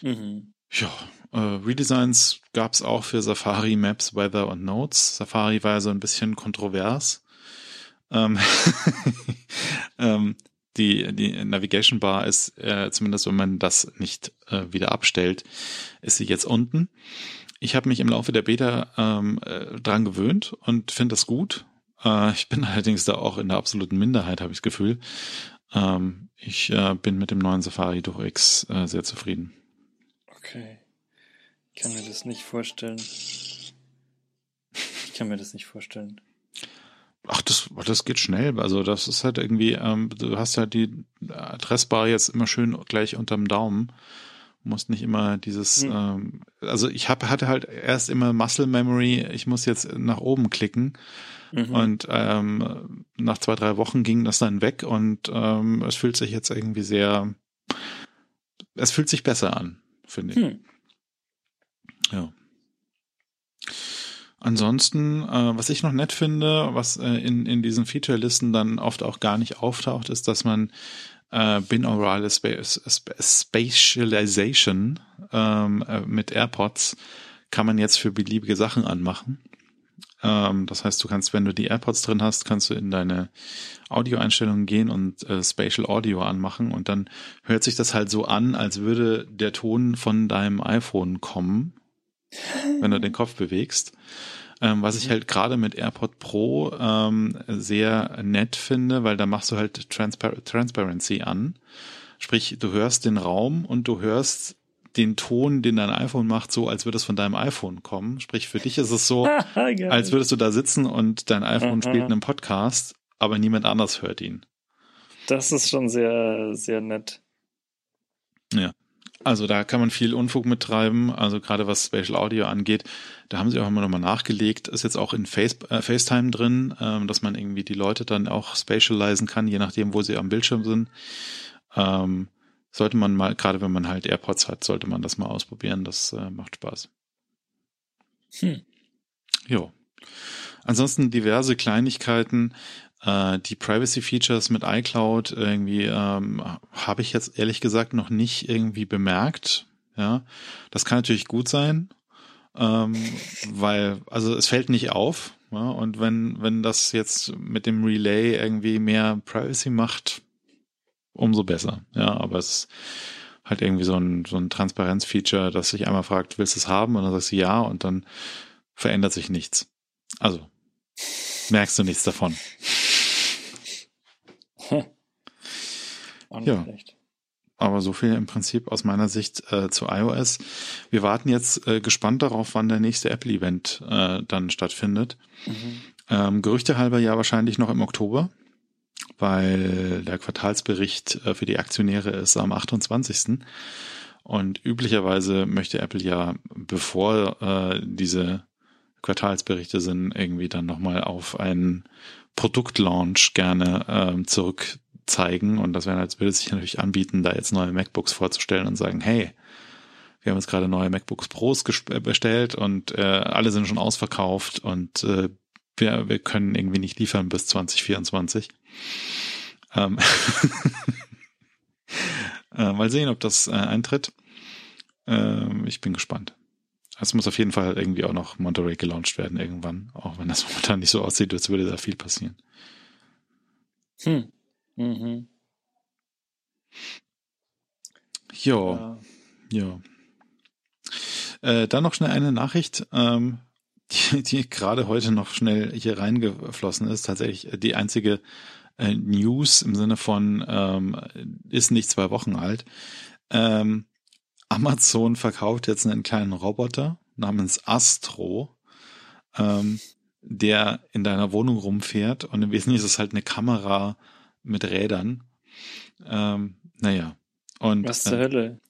Mhm. Ja, äh, Redesigns gab es auch für Safari, Maps, Weather und Notes. Safari war ja so ein bisschen kontrovers. Ähm, ähm, die, die Navigation Bar ist, äh, zumindest wenn man das nicht äh, wieder abstellt, ist sie jetzt unten. Ich habe mich im Laufe der Beta ähm, äh, dran gewöhnt und finde das gut. Äh, ich bin allerdings da auch in der absoluten Minderheit, habe ich das Gefühl. Ähm, ich äh, bin mit dem neuen Safari durch X äh, sehr zufrieden. Okay. Ich kann mir das nicht vorstellen. Ich kann mir das nicht vorstellen. Ach, das, das geht schnell. Also das ist halt irgendwie, ähm, du hast ja die Adressbar jetzt immer schön gleich unterm Daumen. Du musst nicht immer dieses, hm. ähm, also ich hab, hatte halt erst immer Muscle Memory, ich muss jetzt nach oben klicken. Mhm. Und ähm, nach zwei, drei Wochen ging das dann weg und ähm, es fühlt sich jetzt irgendwie sehr, es fühlt sich besser an, finde ich. Hm. Ja. Ansonsten, äh, was ich noch nett finde, was äh, in, in diesen Feature-Listen dann oft auch gar nicht auftaucht, ist, dass man äh, binaurale Spatialization ähm, äh, mit AirPods kann man jetzt für beliebige Sachen anmachen. Ähm, das heißt, du kannst, wenn du die AirPods drin hast, kannst du in deine Audioeinstellungen gehen und äh, Spatial Audio anmachen und dann hört sich das halt so an, als würde der Ton von deinem iPhone kommen, wenn du den Kopf bewegst. Ähm, was ich halt gerade mit AirPod Pro ähm, sehr nett finde, weil da machst du halt Transpar Transparency an. Sprich, du hörst den Raum und du hörst den Ton, den dein iPhone macht, so, als würde es von deinem iPhone kommen. Sprich, für dich ist es so, als würdest du da sitzen und dein iPhone spielt einen Podcast, aber niemand anders hört ihn. Das ist schon sehr, sehr nett. Ja. Also da kann man viel Unfug mittreiben, also gerade was Spatial Audio angeht. Da haben sie auch immer nochmal nachgelegt, ist jetzt auch in Face, äh, FaceTime drin, ähm, dass man irgendwie die Leute dann auch spatialisen kann, je nachdem, wo sie am Bildschirm sind. Ähm, sollte man mal, gerade wenn man halt AirPods hat, sollte man das mal ausprobieren. Das äh, macht Spaß. Hm. Jo. Ansonsten diverse Kleinigkeiten. Äh, die Privacy Features mit iCloud irgendwie ähm, habe ich jetzt ehrlich gesagt noch nicht irgendwie bemerkt. Ja, das kann natürlich gut sein, ähm, weil also es fällt nicht auf. Ja, und wenn wenn das jetzt mit dem Relay irgendwie mehr Privacy macht, umso besser. Ja, aber es halt irgendwie so ein, so ein Transparenzfeature, dass sich einmal fragt, willst du es haben? Und dann sagst du ja und dann verändert sich nichts. Also merkst du nichts davon. Ja. Aber so viel im Prinzip aus meiner Sicht äh, zu iOS. Wir warten jetzt äh, gespannt darauf, wann der nächste Apple-Event äh, dann stattfindet. Mhm. Ähm, Gerüchte halber ja wahrscheinlich noch im Oktober weil der Quartalsbericht äh, für die Aktionäre ist am 28. Und üblicherweise möchte Apple ja, bevor äh, diese Quartalsberichte sind, irgendwie dann nochmal auf einen Produktlaunch gerne ähm, zurückzeigen. Und das wäre, als würde es sich natürlich anbieten, da jetzt neue MacBooks vorzustellen und sagen, hey, wir haben jetzt gerade neue MacBooks Pros äh, bestellt und äh, alle sind schon ausverkauft und äh, wir, wir können irgendwie nicht liefern bis 2024. Ähm äh, mal sehen, ob das äh, eintritt. Ähm, ich bin gespannt. Es muss auf jeden Fall irgendwie auch noch Monterey gelauncht werden irgendwann, auch wenn das momentan nicht so aussieht, als würde da viel passieren. Hm. Mhm. Jo, ja. Äh, dann noch schnell eine Nachricht, ähm, die, die gerade heute noch schnell hier reingeflossen ist. Tatsächlich die einzige äh, News im Sinne von ähm, ist nicht zwei Wochen alt. Ähm, Amazon verkauft jetzt einen kleinen Roboter namens Astro, ähm, der in deiner Wohnung rumfährt und im Wesentlichen ist es halt eine Kamera mit Rädern. Ähm, naja. Und, Was zur äh, Hölle?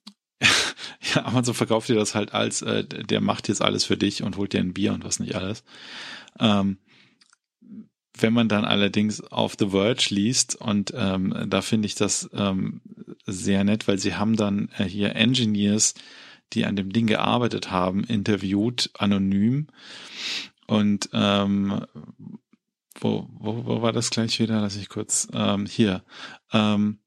ja, Amazon verkauft dir das halt als, äh, der macht jetzt alles für dich und holt dir ein Bier und was nicht alles. Ähm, wenn man dann allerdings auf The Verge liest und ähm, da finde ich das ähm, sehr nett, weil sie haben dann äh, hier Engineers, die an dem Ding gearbeitet haben, interviewt, anonym. Und ähm, wo, wo, wo war das gleich wieder? Lass ich kurz ähm, hier. Ähm,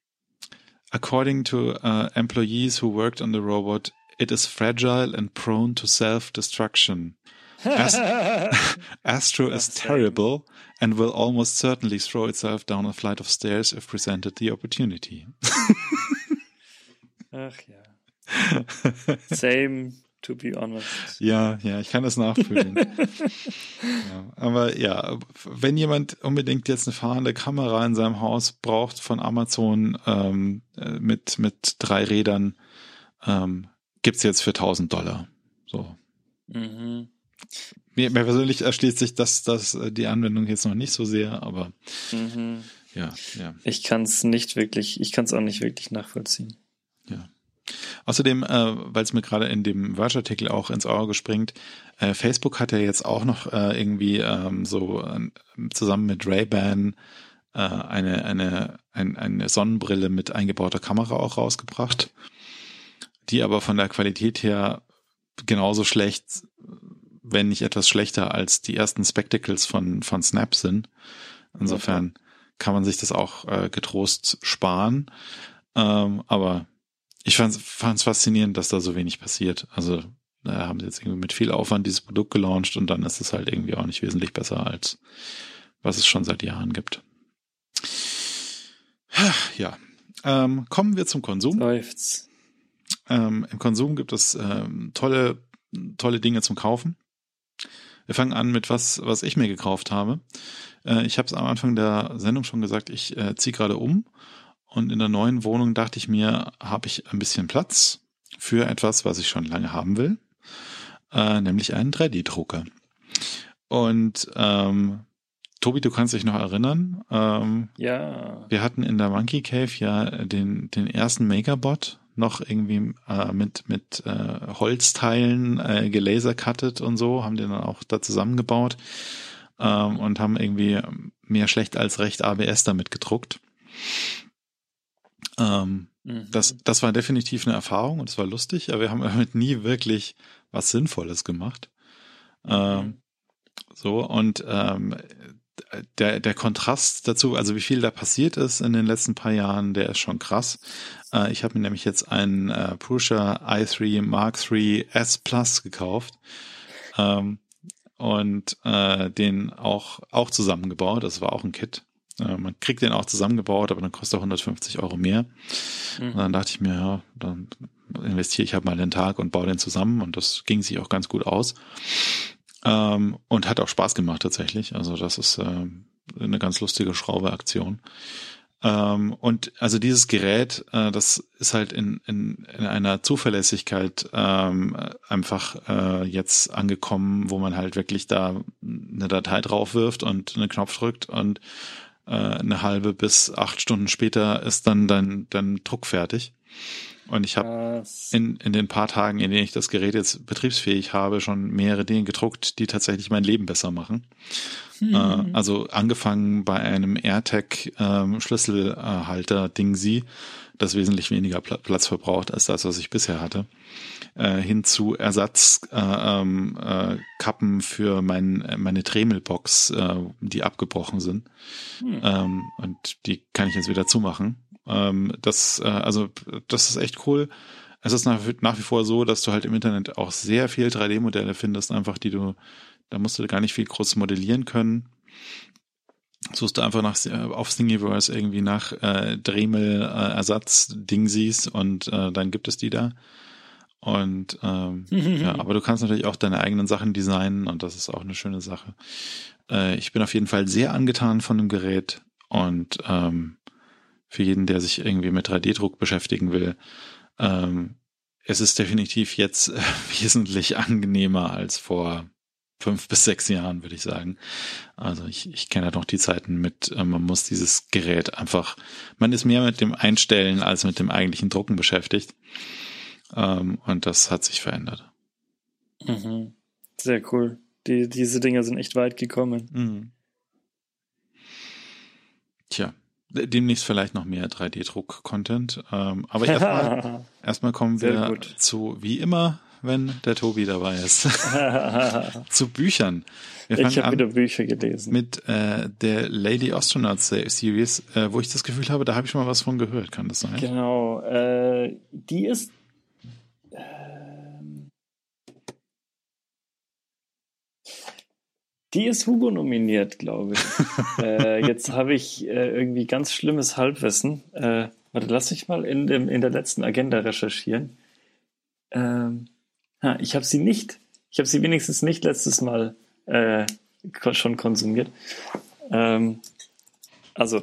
according to uh, employees who worked on the robot, it is fragile and prone to self-destruction. Astro is terrible and will almost certainly throw itself down a flight of stairs if presented the opportunity. Ach ja. Same, to be honest. Ja, ja, ich kann das nachfühlen. ja, aber ja, wenn jemand unbedingt jetzt eine fahrende Kamera in seinem Haus braucht von Amazon ähm, äh, mit, mit drei Rädern, ähm, gibt's jetzt für 1000 Dollar. So. Mhm. Mir, mir persönlich erschließt sich das, das, äh, die Anwendung jetzt noch nicht so sehr, aber mhm. ja, ja. Ich kann es nicht wirklich, ich kann es auch nicht wirklich nachvollziehen. Ja. Außerdem, äh, weil es mir gerade in dem Verge-Artikel auch ins Auge springt, äh, Facebook hat ja jetzt auch noch äh, irgendwie ähm, so äh, zusammen mit Ray-Ban äh, eine, eine, ein, eine Sonnenbrille mit eingebauter Kamera auch rausgebracht, die aber von der Qualität her genauso schlecht wenn nicht etwas schlechter als die ersten Spectacles von, von Snap sind. Insofern kann man sich das auch äh, getrost sparen. Ähm, aber ich fand es faszinierend, dass da so wenig passiert. Also da haben sie jetzt irgendwie mit viel Aufwand dieses Produkt gelauncht und dann ist es halt irgendwie auch nicht wesentlich besser als was es schon seit Jahren gibt. Ja, ähm, kommen wir zum Konsum. Seufz. Ähm, Im Konsum gibt es ähm, tolle, tolle Dinge zum Kaufen. Wir fangen an mit was, was ich mir gekauft habe. Äh, ich habe es am Anfang der Sendung schon gesagt, ich äh, ziehe gerade um und in der neuen Wohnung dachte ich mir, habe ich ein bisschen Platz für etwas, was ich schon lange haben will, äh, nämlich einen 3D-Drucker. Und ähm, Tobi, du kannst dich noch erinnern. Ähm, ja. Wir hatten in der Monkey Cave ja den, den ersten Megabot noch irgendwie äh, mit, mit äh, Holzteilen äh, gelasercuttet und so, haben den dann auch da zusammengebaut ähm, und haben irgendwie mehr schlecht als recht ABS damit gedruckt. Ähm, mhm. das, das war definitiv eine Erfahrung und es war lustig, aber wir haben damit nie wirklich was Sinnvolles gemacht. Mhm. Ähm, so, und ähm, der, der Kontrast dazu, also wie viel da passiert ist in den letzten paar Jahren, der ist schon krass. Äh, ich habe mir nämlich jetzt einen äh, Prusa i3 Mark III S Plus gekauft ähm, und äh, den auch, auch zusammengebaut. Das war auch ein Kit. Äh, man kriegt den auch zusammengebaut, aber dann kostet er 150 Euro mehr. Mhm. Und dann dachte ich mir, ja, dann investiere ich halt mal den Tag und baue den zusammen und das ging sich auch ganz gut aus. Ähm, und hat auch Spaß gemacht tatsächlich. Also das ist äh, eine ganz lustige Schraubeaktion. Ähm, und also dieses Gerät, äh, das ist halt in, in, in einer Zuverlässigkeit ähm, einfach äh, jetzt angekommen, wo man halt wirklich da eine Datei drauf wirft und einen Knopf drückt und äh, eine halbe bis acht Stunden später ist dann dein, dein Druck fertig. Und ich habe in, in den paar Tagen, in denen ich das Gerät jetzt betriebsfähig habe, schon mehrere Dinge gedruckt, die tatsächlich mein Leben besser machen. Hm. Äh, also angefangen bei einem AirTag ähm, Schlüsselhalter Dingsi, das wesentlich weniger Pla Platz verbraucht als das, was ich bisher hatte, äh, hin zu Ersatzkappen äh, ähm, äh, für mein, meine Tremelbox, äh, die abgebrochen sind. Hm. Ähm, und die kann ich jetzt wieder zumachen. Ähm, das, äh, also, das ist echt cool. Es ist nach, nach wie vor so, dass du halt im Internet auch sehr viel 3D-Modelle findest, einfach die du, da musst du gar nicht viel groß modellieren können. suchst du einfach nach auf Thingiverse irgendwie nach äh, Dremel äh, und äh, dann gibt es die da. Und ähm, ja, aber du kannst natürlich auch deine eigenen Sachen designen und das ist auch eine schöne Sache. Äh, ich bin auf jeden Fall sehr angetan von dem Gerät und ähm, für jeden, der sich irgendwie mit 3D-Druck beschäftigen will, ähm, es ist definitiv jetzt äh, wesentlich angenehmer als vor fünf bis sechs Jahren, würde ich sagen. Also ich, ich kenne halt noch die Zeiten mit, äh, man muss dieses Gerät einfach, man ist mehr mit dem Einstellen als mit dem eigentlichen Drucken beschäftigt. Ähm, und das hat sich verändert. Mhm. Sehr cool. Die, diese Dinger sind echt weit gekommen. Mhm. Tja, demnächst vielleicht noch mehr 3D-Druck-Content. Ähm, aber erstmal, erstmal kommen wir zu, wie immer, wenn der Tobi dabei ist. Zu Büchern. Ich habe wieder Bücher gelesen. Mit äh, der Lady Astronaut Series, äh, wo ich das Gefühl habe, da habe ich schon mal was von gehört, kann das sein? Genau. Äh, die ist. Die ist Hugo nominiert, glaube ich. äh, jetzt habe ich äh, irgendwie ganz schlimmes Halbwissen. Äh, warte, lass mich mal in, dem, in der letzten Agenda recherchieren. Ähm, Ha, ich habe sie nicht, ich habe sie wenigstens nicht letztes Mal äh, schon konsumiert. Ähm, also,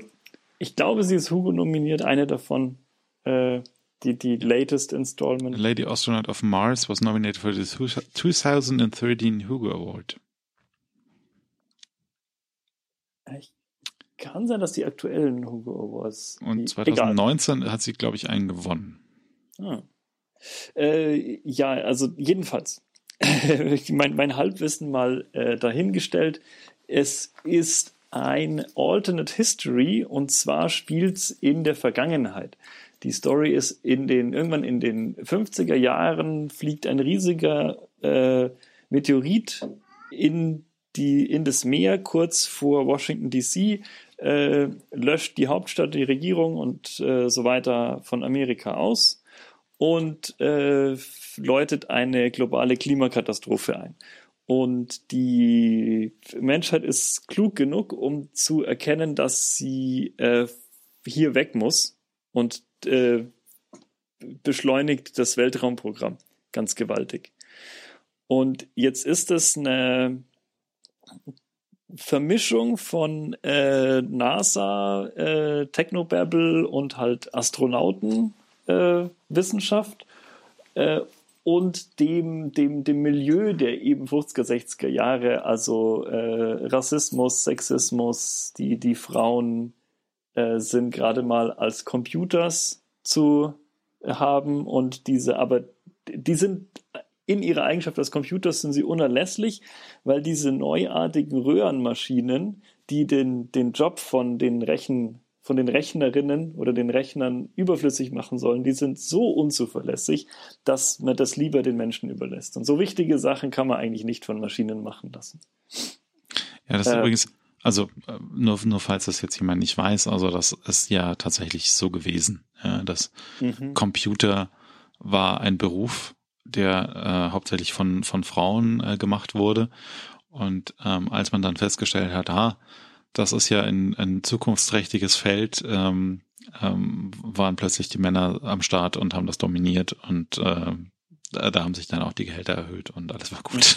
ich glaube, sie ist Hugo nominiert, eine davon, äh, die, die latest installment. Lady Astronaut of Mars was nominated for the 2013 Hugo Award. Ich kann sein, dass die aktuellen Hugo Awards. Und 2019 egal. hat sie, glaube ich, einen gewonnen. Ah. Äh, ja, also jedenfalls. mein, mein Halbwissen mal äh, dahingestellt. Es ist ein Alternate History und zwar spielt es in der Vergangenheit. Die Story ist in den, irgendwann in den 50er Jahren fliegt ein riesiger äh, Meteorit in, die, in das Meer kurz vor Washington DC, äh, löscht die Hauptstadt, die Regierung und äh, so weiter von Amerika aus und äh, läutet eine globale Klimakatastrophe ein. Und die Menschheit ist klug genug, um zu erkennen, dass sie äh, hier weg muss und äh, beschleunigt das Weltraumprogramm ganz gewaltig. Und jetzt ist es eine Vermischung von äh, NASA, äh, Technobabble und halt Astronauten äh, äh, und dem, dem, dem Milieu der eben 50er, 60er Jahre, also äh, Rassismus, Sexismus, die, die Frauen äh, sind gerade mal als Computers zu haben und diese, aber die sind in ihrer Eigenschaft als Computers sind sie unerlässlich, weil diese neuartigen Röhrenmaschinen, die den, den Job von den Rechen von den Rechnerinnen oder den Rechnern überflüssig machen sollen, die sind so unzuverlässig, dass man das lieber den Menschen überlässt. Und so wichtige Sachen kann man eigentlich nicht von Maschinen machen lassen. Ja, das ist äh, übrigens, also äh, nur, nur falls das jetzt jemand nicht weiß, also das ist ja tatsächlich so gewesen. Ja, dass mhm. Computer war ein Beruf, der äh, hauptsächlich von, von Frauen äh, gemacht wurde. Und ähm, als man dann festgestellt hat, ah, das ist ja ein, ein zukunftsträchtiges Feld, ähm, ähm, waren plötzlich die Männer am Start und haben das dominiert und äh, da, haben sich dann auch die Gehälter erhöht und alles war gut.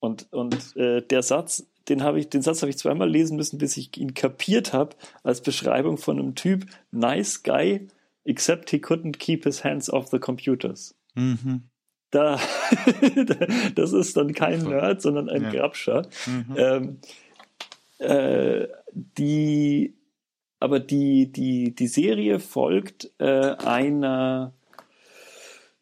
Und, und äh, der Satz, den habe ich, den Satz habe ich zweimal lesen müssen, bis ich ihn kapiert habe, als Beschreibung von einem Typ, nice guy, except he couldn't keep his hands off the computers. Mhm. Da, das ist dann kein Nerd, sondern ein ja. Grabscher. Mhm. Ähm, äh, die, aber die, die, die Serie folgt äh, einer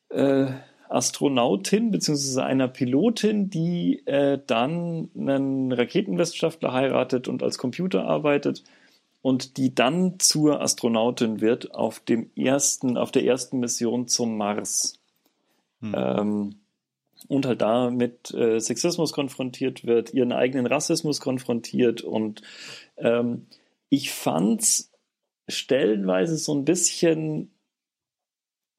äh, Astronautin bzw. einer Pilotin, die äh, dann einen Raketenwissenschaftler heiratet und als Computer arbeitet und die dann zur Astronautin wird auf dem ersten, auf der ersten Mission zum Mars. Hm. Ähm, und halt da mit äh, Sexismus konfrontiert wird, ihren eigenen Rassismus konfrontiert und ähm, ich fand's stellenweise so ein bisschen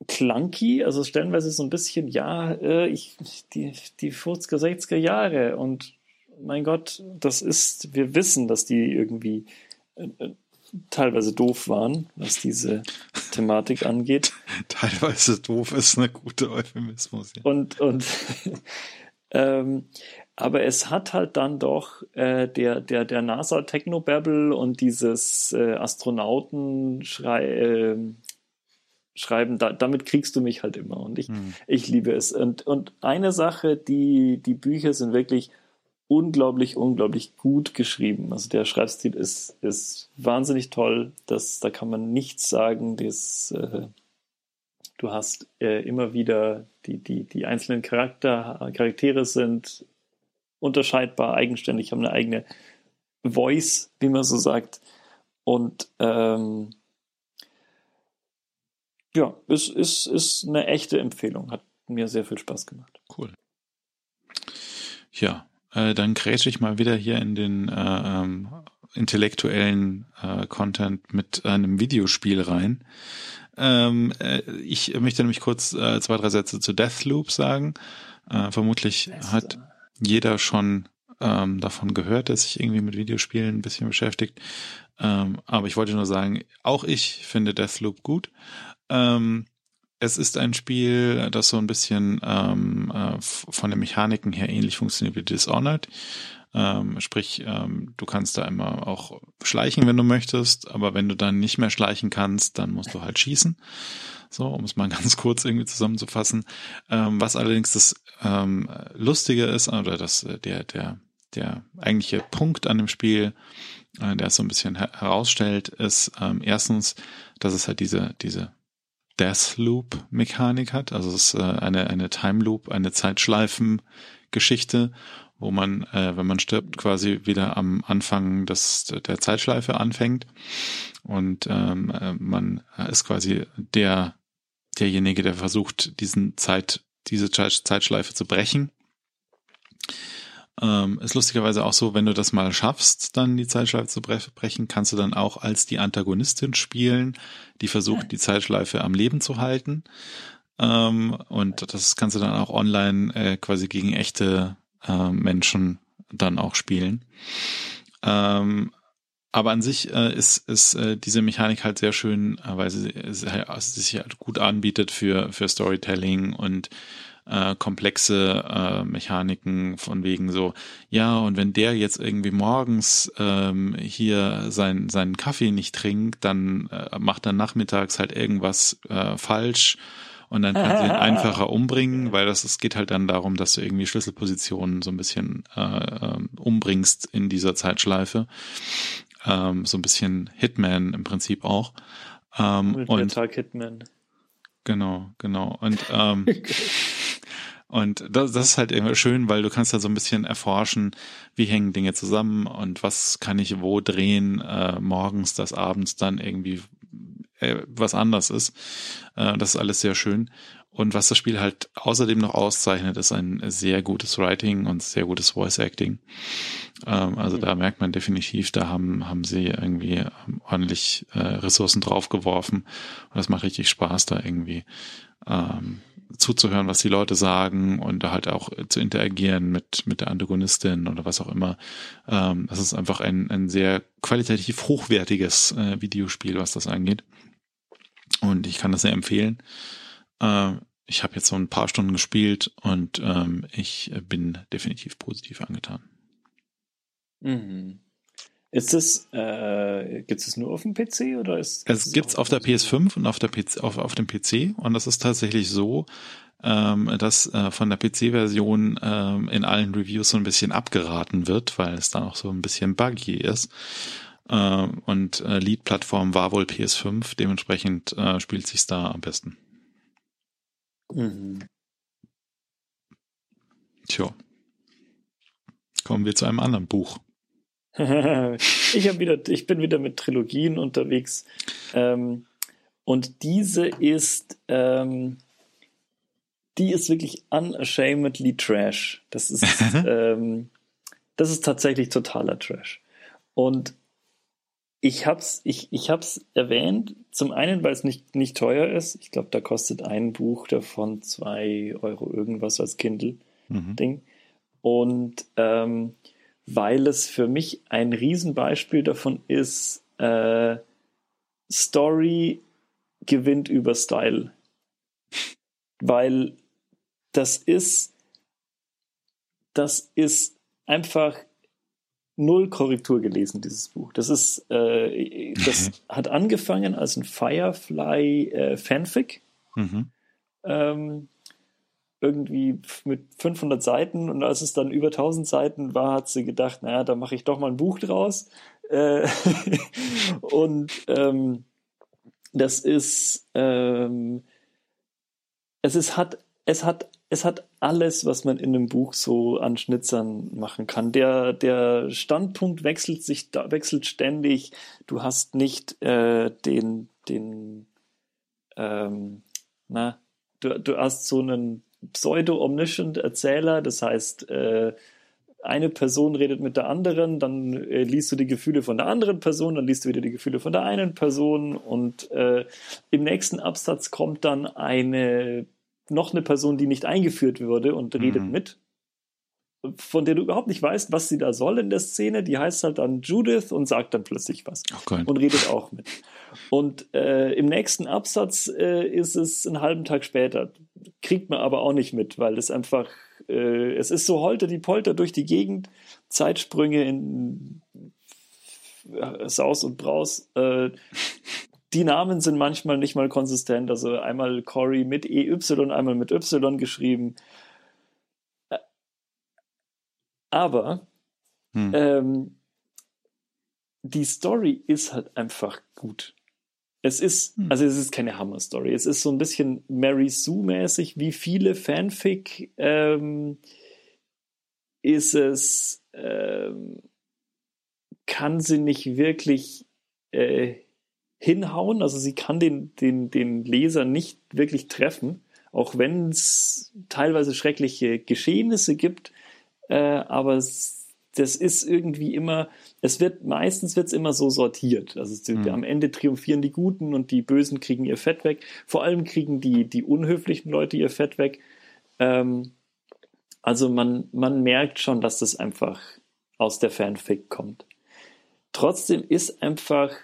clunky, also stellenweise so ein bisschen, ja, äh, ich, die, die 50er, 60er Jahre und mein Gott, das ist, wir wissen, dass die irgendwie teilweise doof waren, was diese Thematik angeht. teilweise doof ist eine gute Euphemismus. Ja. Und, und ähm, aber es hat halt dann doch äh, der, der, der NASA Technobabble und dieses äh, Astronautenschrei, äh, Schreiben, da, damit kriegst du mich halt immer und ich, hm. ich liebe es. Und, und eine Sache, die, die Bücher sind wirklich unglaublich, unglaublich gut geschrieben. Also der Schreibstil ist, ist wahnsinnig toll. Das, da kann man nichts sagen. Das, äh, du hast äh, immer wieder die, die, die einzelnen Charakter, Charaktere sind unterscheidbar, eigenständig, haben eine eigene Voice, wie man so sagt. Und ähm, ja, es ist, ist eine echte Empfehlung. Hat mir sehr viel Spaß gemacht. Cool. Ja, äh, dann grätsche ich mal wieder hier in den äh, ähm, intellektuellen äh, Content mit einem Videospiel rein. Ähm, äh, ich möchte nämlich kurz äh, zwei, drei Sätze zu Deathloop sagen. Äh, vermutlich Beste. hat jeder schon ähm, davon gehört, dass sich irgendwie mit Videospielen ein bisschen beschäftigt. Ähm, aber ich wollte nur sagen, auch ich finde Deathloop gut. Ähm, es ist ein Spiel, das so ein bisschen ähm, äh, von den Mechaniken her ähnlich funktioniert wie Dishonored. Ähm, sprich, ähm, du kannst da immer auch schleichen, wenn du möchtest, aber wenn du dann nicht mehr schleichen kannst, dann musst du halt schießen. So, um es mal ganz kurz irgendwie zusammenzufassen. Ähm, was allerdings das ähm, Lustige ist, oder das, äh, der, der, der eigentliche Punkt an dem Spiel, äh, der es so ein bisschen herausstellt, ist ähm, erstens, dass es halt diese, diese Deathloop-Mechanik hat. Also es ist äh, eine, eine Time Loop, eine Zeitschleifen-Geschichte, wo man, äh, wenn man stirbt, quasi wieder am Anfang des, der Zeitschleife anfängt. Und ähm, äh, man ist quasi der, derjenige, der versucht, diesen Zeit, diese Zeitschleife zu brechen. Ähm, ist lustigerweise auch so, wenn du das mal schaffst, dann die Zeitschleife zu brechen, kannst du dann auch als die Antagonistin spielen, die versucht, die Zeitschleife am Leben zu halten. Ähm, und das kannst du dann auch online äh, quasi gegen echte äh, Menschen dann auch spielen. Ähm, aber an sich äh, ist, ist äh, diese Mechanik halt sehr schön, äh, weil sie, sie, sie sich halt gut anbietet für, für Storytelling und äh, komplexe äh, Mechaniken von wegen so, ja, und wenn der jetzt irgendwie morgens ähm, hier sein, seinen Kaffee nicht trinkt, dann äh, macht er nachmittags halt irgendwas äh, falsch und dann kann sie ihn einfacher umbringen, weil das es geht halt dann darum, dass du irgendwie Schlüsselpositionen so ein bisschen äh, ähm, umbringst in dieser Zeitschleife. Ähm, so ein bisschen Hitman im Prinzip auch. Ähm, und Tag Hitman. Genau, genau. Und ähm, Und das, das ist halt immer schön, weil du kannst da so ein bisschen erforschen, wie hängen Dinge zusammen und was kann ich wo drehen, äh, morgens, dass abends dann irgendwie äh, was anders ist. Äh, das ist alles sehr schön. Und was das Spiel halt außerdem noch auszeichnet, ist ein sehr gutes Writing und sehr gutes Voice Acting. Ähm, also da merkt man definitiv, da haben, haben sie irgendwie ordentlich äh, Ressourcen draufgeworfen. Und das macht richtig Spaß, da irgendwie ähm, zuzuhören, was die Leute sagen und da halt auch zu interagieren mit, mit der Antagonistin oder was auch immer. Ähm, das ist einfach ein, ein sehr qualitativ hochwertiges äh, Videospiel, was das angeht. Und ich kann das sehr empfehlen. Äh, ich habe jetzt so ein paar Stunden gespielt und ähm, ich bin definitiv positiv angetan. Mhm. Ist es, äh, gibt es nur auf dem PC oder ist es gibt's auf der PS5 und auf der PC, auf, auf dem PC und das ist tatsächlich so, ähm, dass äh, von der PC-Version ähm, in allen Reviews so ein bisschen abgeraten wird, weil es dann auch so ein bisschen buggy ist. Äh, und äh, Lead-Plattform war wohl PS5, dementsprechend äh, spielt sich's da am besten. Mhm. Tja. Kommen wir zu einem anderen Buch. ich habe wieder, ich bin wieder mit Trilogien unterwegs. Ähm, und diese ist, ähm, die ist wirklich unashamedly Trash. Das ist, ähm, das ist tatsächlich totaler Trash. Und ich hab's, ich, ich hab's erwähnt, zum einen, weil es nicht, nicht teuer ist. Ich glaube, da kostet ein Buch davon zwei Euro irgendwas als Kindle-Ding. Mhm. Und ähm, weil es für mich ein Riesenbeispiel davon ist, äh, Story gewinnt über Style. Weil das ist, das ist einfach null Korrektur gelesen, dieses Buch. Das ist, äh, das hat angefangen als ein Firefly äh, Fanfic. Mhm. Ähm, irgendwie mit 500 Seiten und als es dann über 1000 Seiten war, hat sie gedacht, naja, da mache ich doch mal ein Buch draus. Äh, und ähm, das ist, ähm, es ist, hat, es hat, es hat alles, was man in einem Buch so an Schnitzern machen kann. Der, der Standpunkt wechselt sich, wechselt ständig. Du hast nicht äh, den, den, ähm, na, du, du hast so einen pseudo-omniscient Erzähler, das heißt, äh, eine Person redet mit der anderen, dann äh, liest du die Gefühle von der anderen Person, dann liest du wieder die Gefühle von der einen Person und äh, im nächsten Absatz kommt dann eine noch eine Person, die nicht eingeführt würde und redet mhm. mit, von der du überhaupt nicht weißt, was sie da soll in der Szene. Die heißt halt dann Judith und sagt dann plötzlich was okay. und redet auch mit. Und äh, im nächsten Absatz äh, ist es einen halben Tag später. Kriegt man aber auch nicht mit, weil es einfach äh, es ist so holter die Polter durch die Gegend, Zeitsprünge in äh, Saus und Braus. Äh, die Namen sind manchmal nicht mal konsistent. Also einmal Cory mit EY, einmal mit Y geschrieben. Aber hm. ähm, die Story ist halt einfach gut. Es ist, hm. also es ist keine Hammer-Story. Es ist so ein bisschen Mary Sue-mäßig, wie viele Fanfic ähm, ist es, ähm, kann sie nicht wirklich äh, hinhauen. Also sie kann den, den, den Leser nicht wirklich treffen, auch wenn es teilweise schreckliche Geschehnisse gibt. Äh, aber das ist irgendwie immer, es wird meistens wird es immer so sortiert. Also mhm. am Ende triumphieren die Guten und die Bösen kriegen ihr Fett weg. Vor allem kriegen die, die unhöflichen Leute ihr Fett weg. Ähm, also man, man merkt schon, dass das einfach aus der Fanfic kommt. Trotzdem ist einfach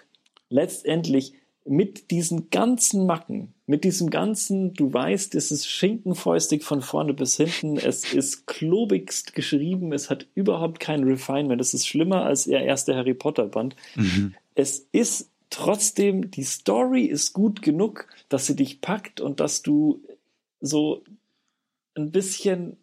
letztendlich mit diesen ganzen Macken, mit diesem ganzen, du weißt, es ist schinkenfäustig von vorne bis hinten, es ist klobigst geschrieben, es hat überhaupt kein Refinement, es ist schlimmer als ihr erster Harry Potter Band. Mhm. Es ist trotzdem, die Story ist gut genug, dass sie dich packt und dass du so ein bisschen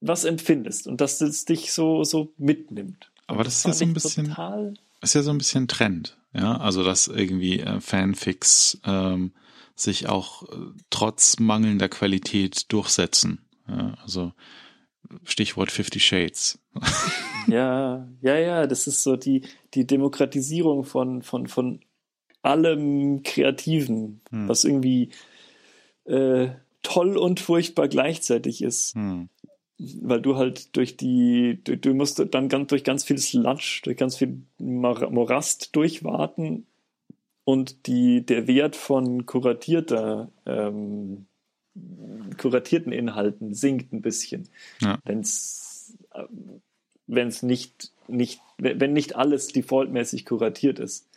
was empfindest und dass es dich so, so mitnimmt. Aber das ist ja so ein bisschen, total ist ja so ein bisschen Trend. Ja, also dass irgendwie äh, Fanfics ähm, sich auch äh, trotz mangelnder Qualität durchsetzen. Ja, also Stichwort Fifty Shades. ja, ja, ja, das ist so die, die Demokratisierung von, von, von allem Kreativen, hm. was irgendwie äh, toll und furchtbar gleichzeitig ist. Hm weil du halt durch die, du, du musst dann ganz, durch ganz viel Sludge, durch ganz viel Morast durchwarten und die, der Wert von kuratierter, ähm, kuratierten Inhalten sinkt ein bisschen. Ja. Wenn's, äh, wenn's nicht, nicht, wenn nicht alles defaultmäßig kuratiert ist.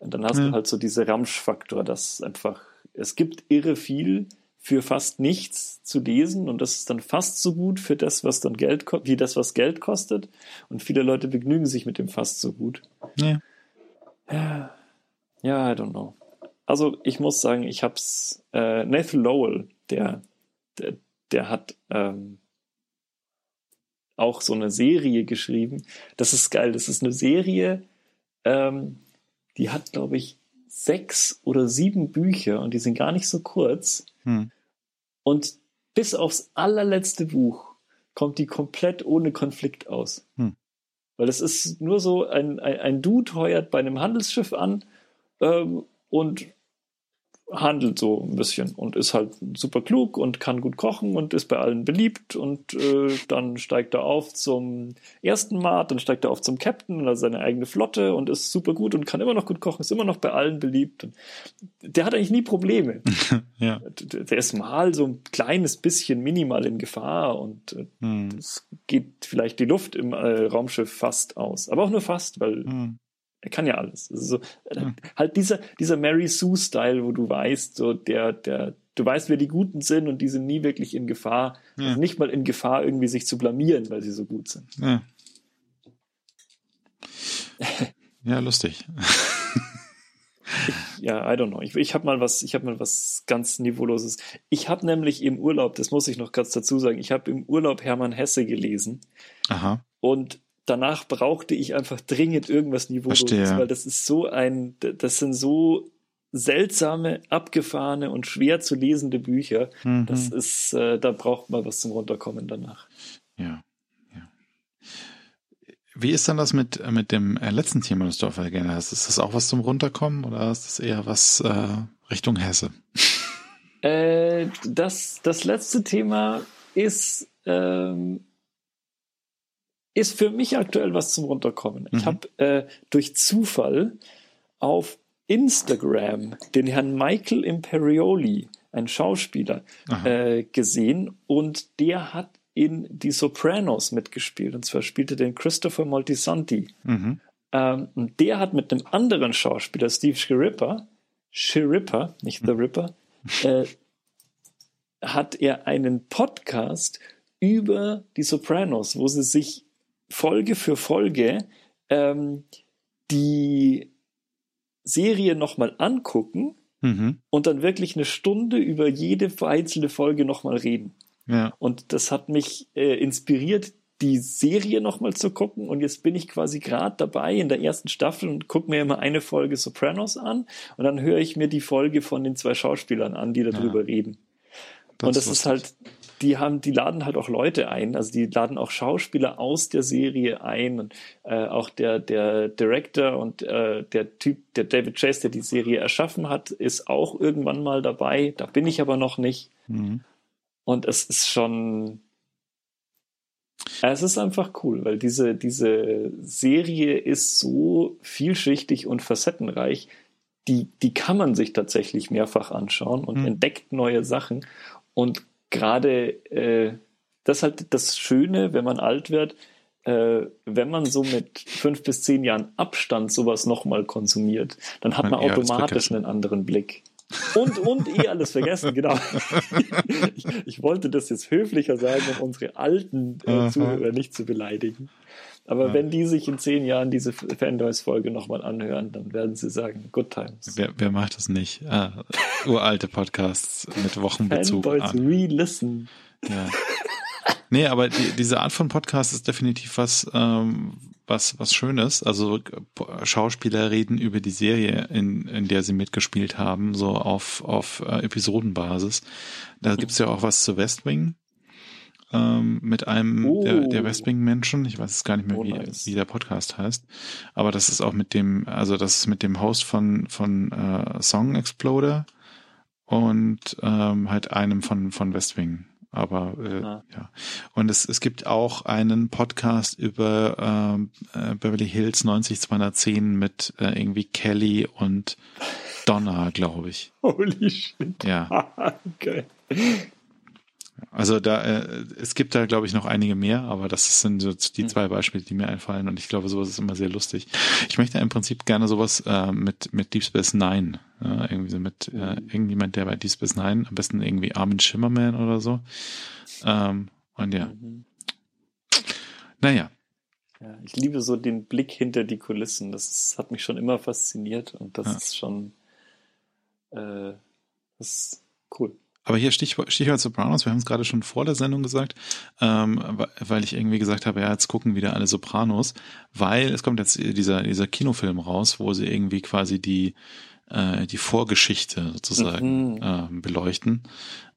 Und dann hast ja. du halt so diese Ramsch-Faktor, dass einfach, es gibt irre viel, für fast nichts zu lesen und das ist dann fast so gut für das, was dann Geld wie das, was Geld kostet. Und viele Leute begnügen sich mit dem fast so gut. Ja. Ja, ja I don't know. Also ich muss sagen, ich hab's äh, Nathan Lowell, der, der, der hat ähm, auch so eine Serie geschrieben. Das ist geil. Das ist eine Serie, ähm, die hat, glaube ich, sechs oder sieben Bücher und die sind gar nicht so kurz. Hm. Und bis aufs allerletzte Buch kommt die komplett ohne Konflikt aus. Hm. Weil es ist nur so, ein, ein, ein, Dude heuert bei einem Handelsschiff an ähm, und handelt so ein bisschen und ist halt super klug und kann gut kochen und ist bei allen beliebt und äh, dann steigt er auf zum ersten Mal, dann steigt er auf zum Captain und hat seine eigene Flotte und ist super gut und kann immer noch gut kochen, ist immer noch bei allen beliebt. Und der hat eigentlich nie Probleme. ja. Der ist mal so ein kleines bisschen minimal in Gefahr und äh, hm. es geht vielleicht die Luft im äh, Raumschiff fast aus, aber auch nur fast, weil hm er kann ja alles. Also so, mhm. Halt dieser, dieser Mary Sue-Style, wo du weißt, so der, der, du weißt, wer die Guten sind und die sind nie wirklich in Gefahr. Ja. Also nicht mal in Gefahr, irgendwie sich zu blamieren, weil sie so gut sind. Ja, ja lustig. Ich, ja, I don't know. Ich, ich habe mal was, ich habe mal was ganz Niveauloses. Ich habe nämlich im Urlaub, das muss ich noch kurz dazu sagen, ich habe im Urlaub Hermann Hesse gelesen. Aha. Und danach brauchte ich einfach dringend irgendwas Niveauloses, weil das ist so ein, das sind so seltsame, abgefahrene und schwer zu lesende Bücher. Mhm. Das ist, äh, da braucht man was zum Runterkommen danach. Ja, ja. Wie ist dann das mit, mit dem äh, letzten Thema, das du auf der Agenda hast? Ist das auch was zum Runterkommen oder ist das eher was äh, Richtung Hesse? Äh, das, das letzte Thema ist ähm, ist für mich aktuell was zum Runterkommen. Mhm. Ich habe äh, durch Zufall auf Instagram den Herrn Michael Imperioli, ein Schauspieler, äh, gesehen und der hat in Die Sopranos mitgespielt. Und zwar spielte den Christopher Moltisanti. Mhm. Ähm, und der hat mit einem anderen Schauspieler, Steve Schiripper, Schiripper, nicht The Ripper, äh, hat er einen Podcast über die Sopranos, wo sie sich Folge für Folge ähm, die Serie nochmal angucken mhm. und dann wirklich eine Stunde über jede einzelne Folge nochmal reden. Ja. Und das hat mich äh, inspiriert, die Serie nochmal zu gucken. Und jetzt bin ich quasi gerade dabei in der ersten Staffel und gucke mir immer eine Folge Sopranos an und dann höre ich mir die Folge von den zwei Schauspielern an, die darüber ja. reden. Das und das ist halt die haben, die laden halt auch Leute ein, also die laden auch Schauspieler aus der Serie ein und äh, auch der der Director und äh, der Typ, der David Chase, der die Serie erschaffen hat, ist auch irgendwann mal dabei. Da bin ich aber noch nicht. Mhm. Und es ist schon, es ist einfach cool, weil diese diese Serie ist so vielschichtig und facettenreich. Die, die kann man sich tatsächlich mehrfach anschauen und mhm. entdeckt neue Sachen und gerade äh, das ist halt das Schöne, wenn man alt wird, äh, wenn man so mit fünf bis zehn Jahren Abstand sowas nochmal konsumiert, dann hat man ja, automatisch einen anderen Blick. Und, und eh alles vergessen, genau. ich, ich, wollte das jetzt höflicher sagen, um unsere alten äh, Zuhörer nicht zu beleidigen. Aber ja. wenn die sich in zehn Jahren diese Fanboys-Folge nochmal anhören, dann werden sie sagen, good times. Wer, wer macht das nicht? Ah, uralte Podcasts mit Wochenbezug. Fanboys re-listen. Ja. Nee, aber die, diese Art von Podcast ist definitiv was, ähm, was, was Schönes. Also Schauspieler reden über die Serie, in, in der sie mitgespielt haben, so auf, auf äh, Episodenbasis. Da gibt's ja auch was zu West Wing ähm, mit einem oh. der, der Westwing-Menschen. Ich weiß es gar nicht mehr, oh, wie, nice. wie der Podcast heißt. Aber das ist auch mit dem, also das ist mit dem Host von, von äh, Song Exploder und ähm, halt einem von, von Westwing. Aber äh, ah. ja. Und es, es gibt auch einen Podcast über ähm, äh, Beverly Hills 90210 mit äh, irgendwie Kelly und Donna, glaube ich. Holy shit. Ja. okay. Also da, äh, es gibt da, glaube ich, noch einige mehr, aber das sind so die hm. zwei Beispiele, die mir einfallen und ich glaube, sowas ist immer sehr lustig. Ich möchte im Prinzip gerne sowas äh, mit, mit Deep Space Nine, äh, irgendwie so mit äh, hm. irgendjemand, der bei Deep Space Nine, am besten irgendwie Armin Schimmerman oder so. Ähm, und ja. Mhm. Naja. Ja, ich liebe so den Blick hinter die Kulissen. Das hat mich schon immer fasziniert und das ja. ist schon äh, das ist cool. Aber hier Stichwort, Stichwort Sopranos, wir haben es gerade schon vor der Sendung gesagt, ähm, weil ich irgendwie gesagt habe, ja, jetzt gucken wieder alle Sopranos, weil es kommt jetzt dieser, dieser Kinofilm raus, wo sie irgendwie quasi die, äh, die Vorgeschichte sozusagen mhm. äh, beleuchten.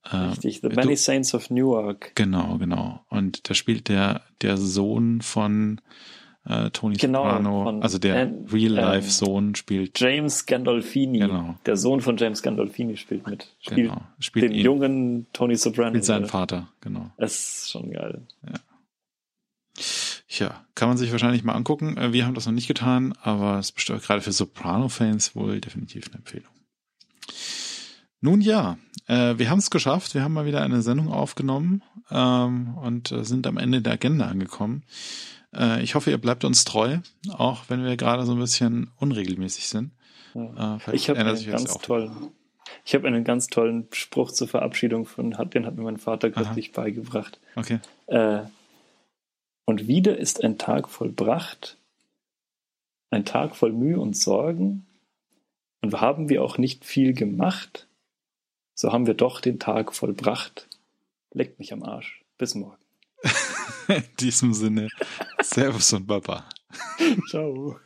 Äh, Richtig, The Many du, Saints of Newark. Genau, genau. Und da spielt der, der Sohn von äh, Tony genau, Soprano, also der Real-Life-Sohn ähm, spielt. James Gandolfini, genau. der Sohn von James Gandolfini spielt mit. Spielt, genau. spielt den ihn, jungen Tony Soprano. Spielt seinen Vater, genau. Das ist schon geil. Ja. Ja, kann man sich wahrscheinlich mal angucken. Äh, wir haben das noch nicht getan, aber es bestimmt gerade für Soprano-Fans wohl definitiv eine Empfehlung. Nun ja, äh, wir haben es geschafft. Wir haben mal wieder eine Sendung aufgenommen ähm, und äh, sind am Ende der Agenda angekommen. Äh, ich hoffe, ihr bleibt uns treu, auch wenn wir gerade so ein bisschen unregelmäßig sind. Ja. Äh, ich habe einen ganz tollen, ich habe einen ganz tollen Spruch zur Verabschiedung von, den hat mir mein Vater kürzlich beigebracht. Okay. Äh, und wieder ist ein Tag vollbracht, ein Tag voll Mühe und Sorgen, und haben wir auch nicht viel gemacht, so haben wir doch den Tag vollbracht. Leckt mich am Arsch. Bis morgen. In diesem Sinne, Servus und Baba. Ciao.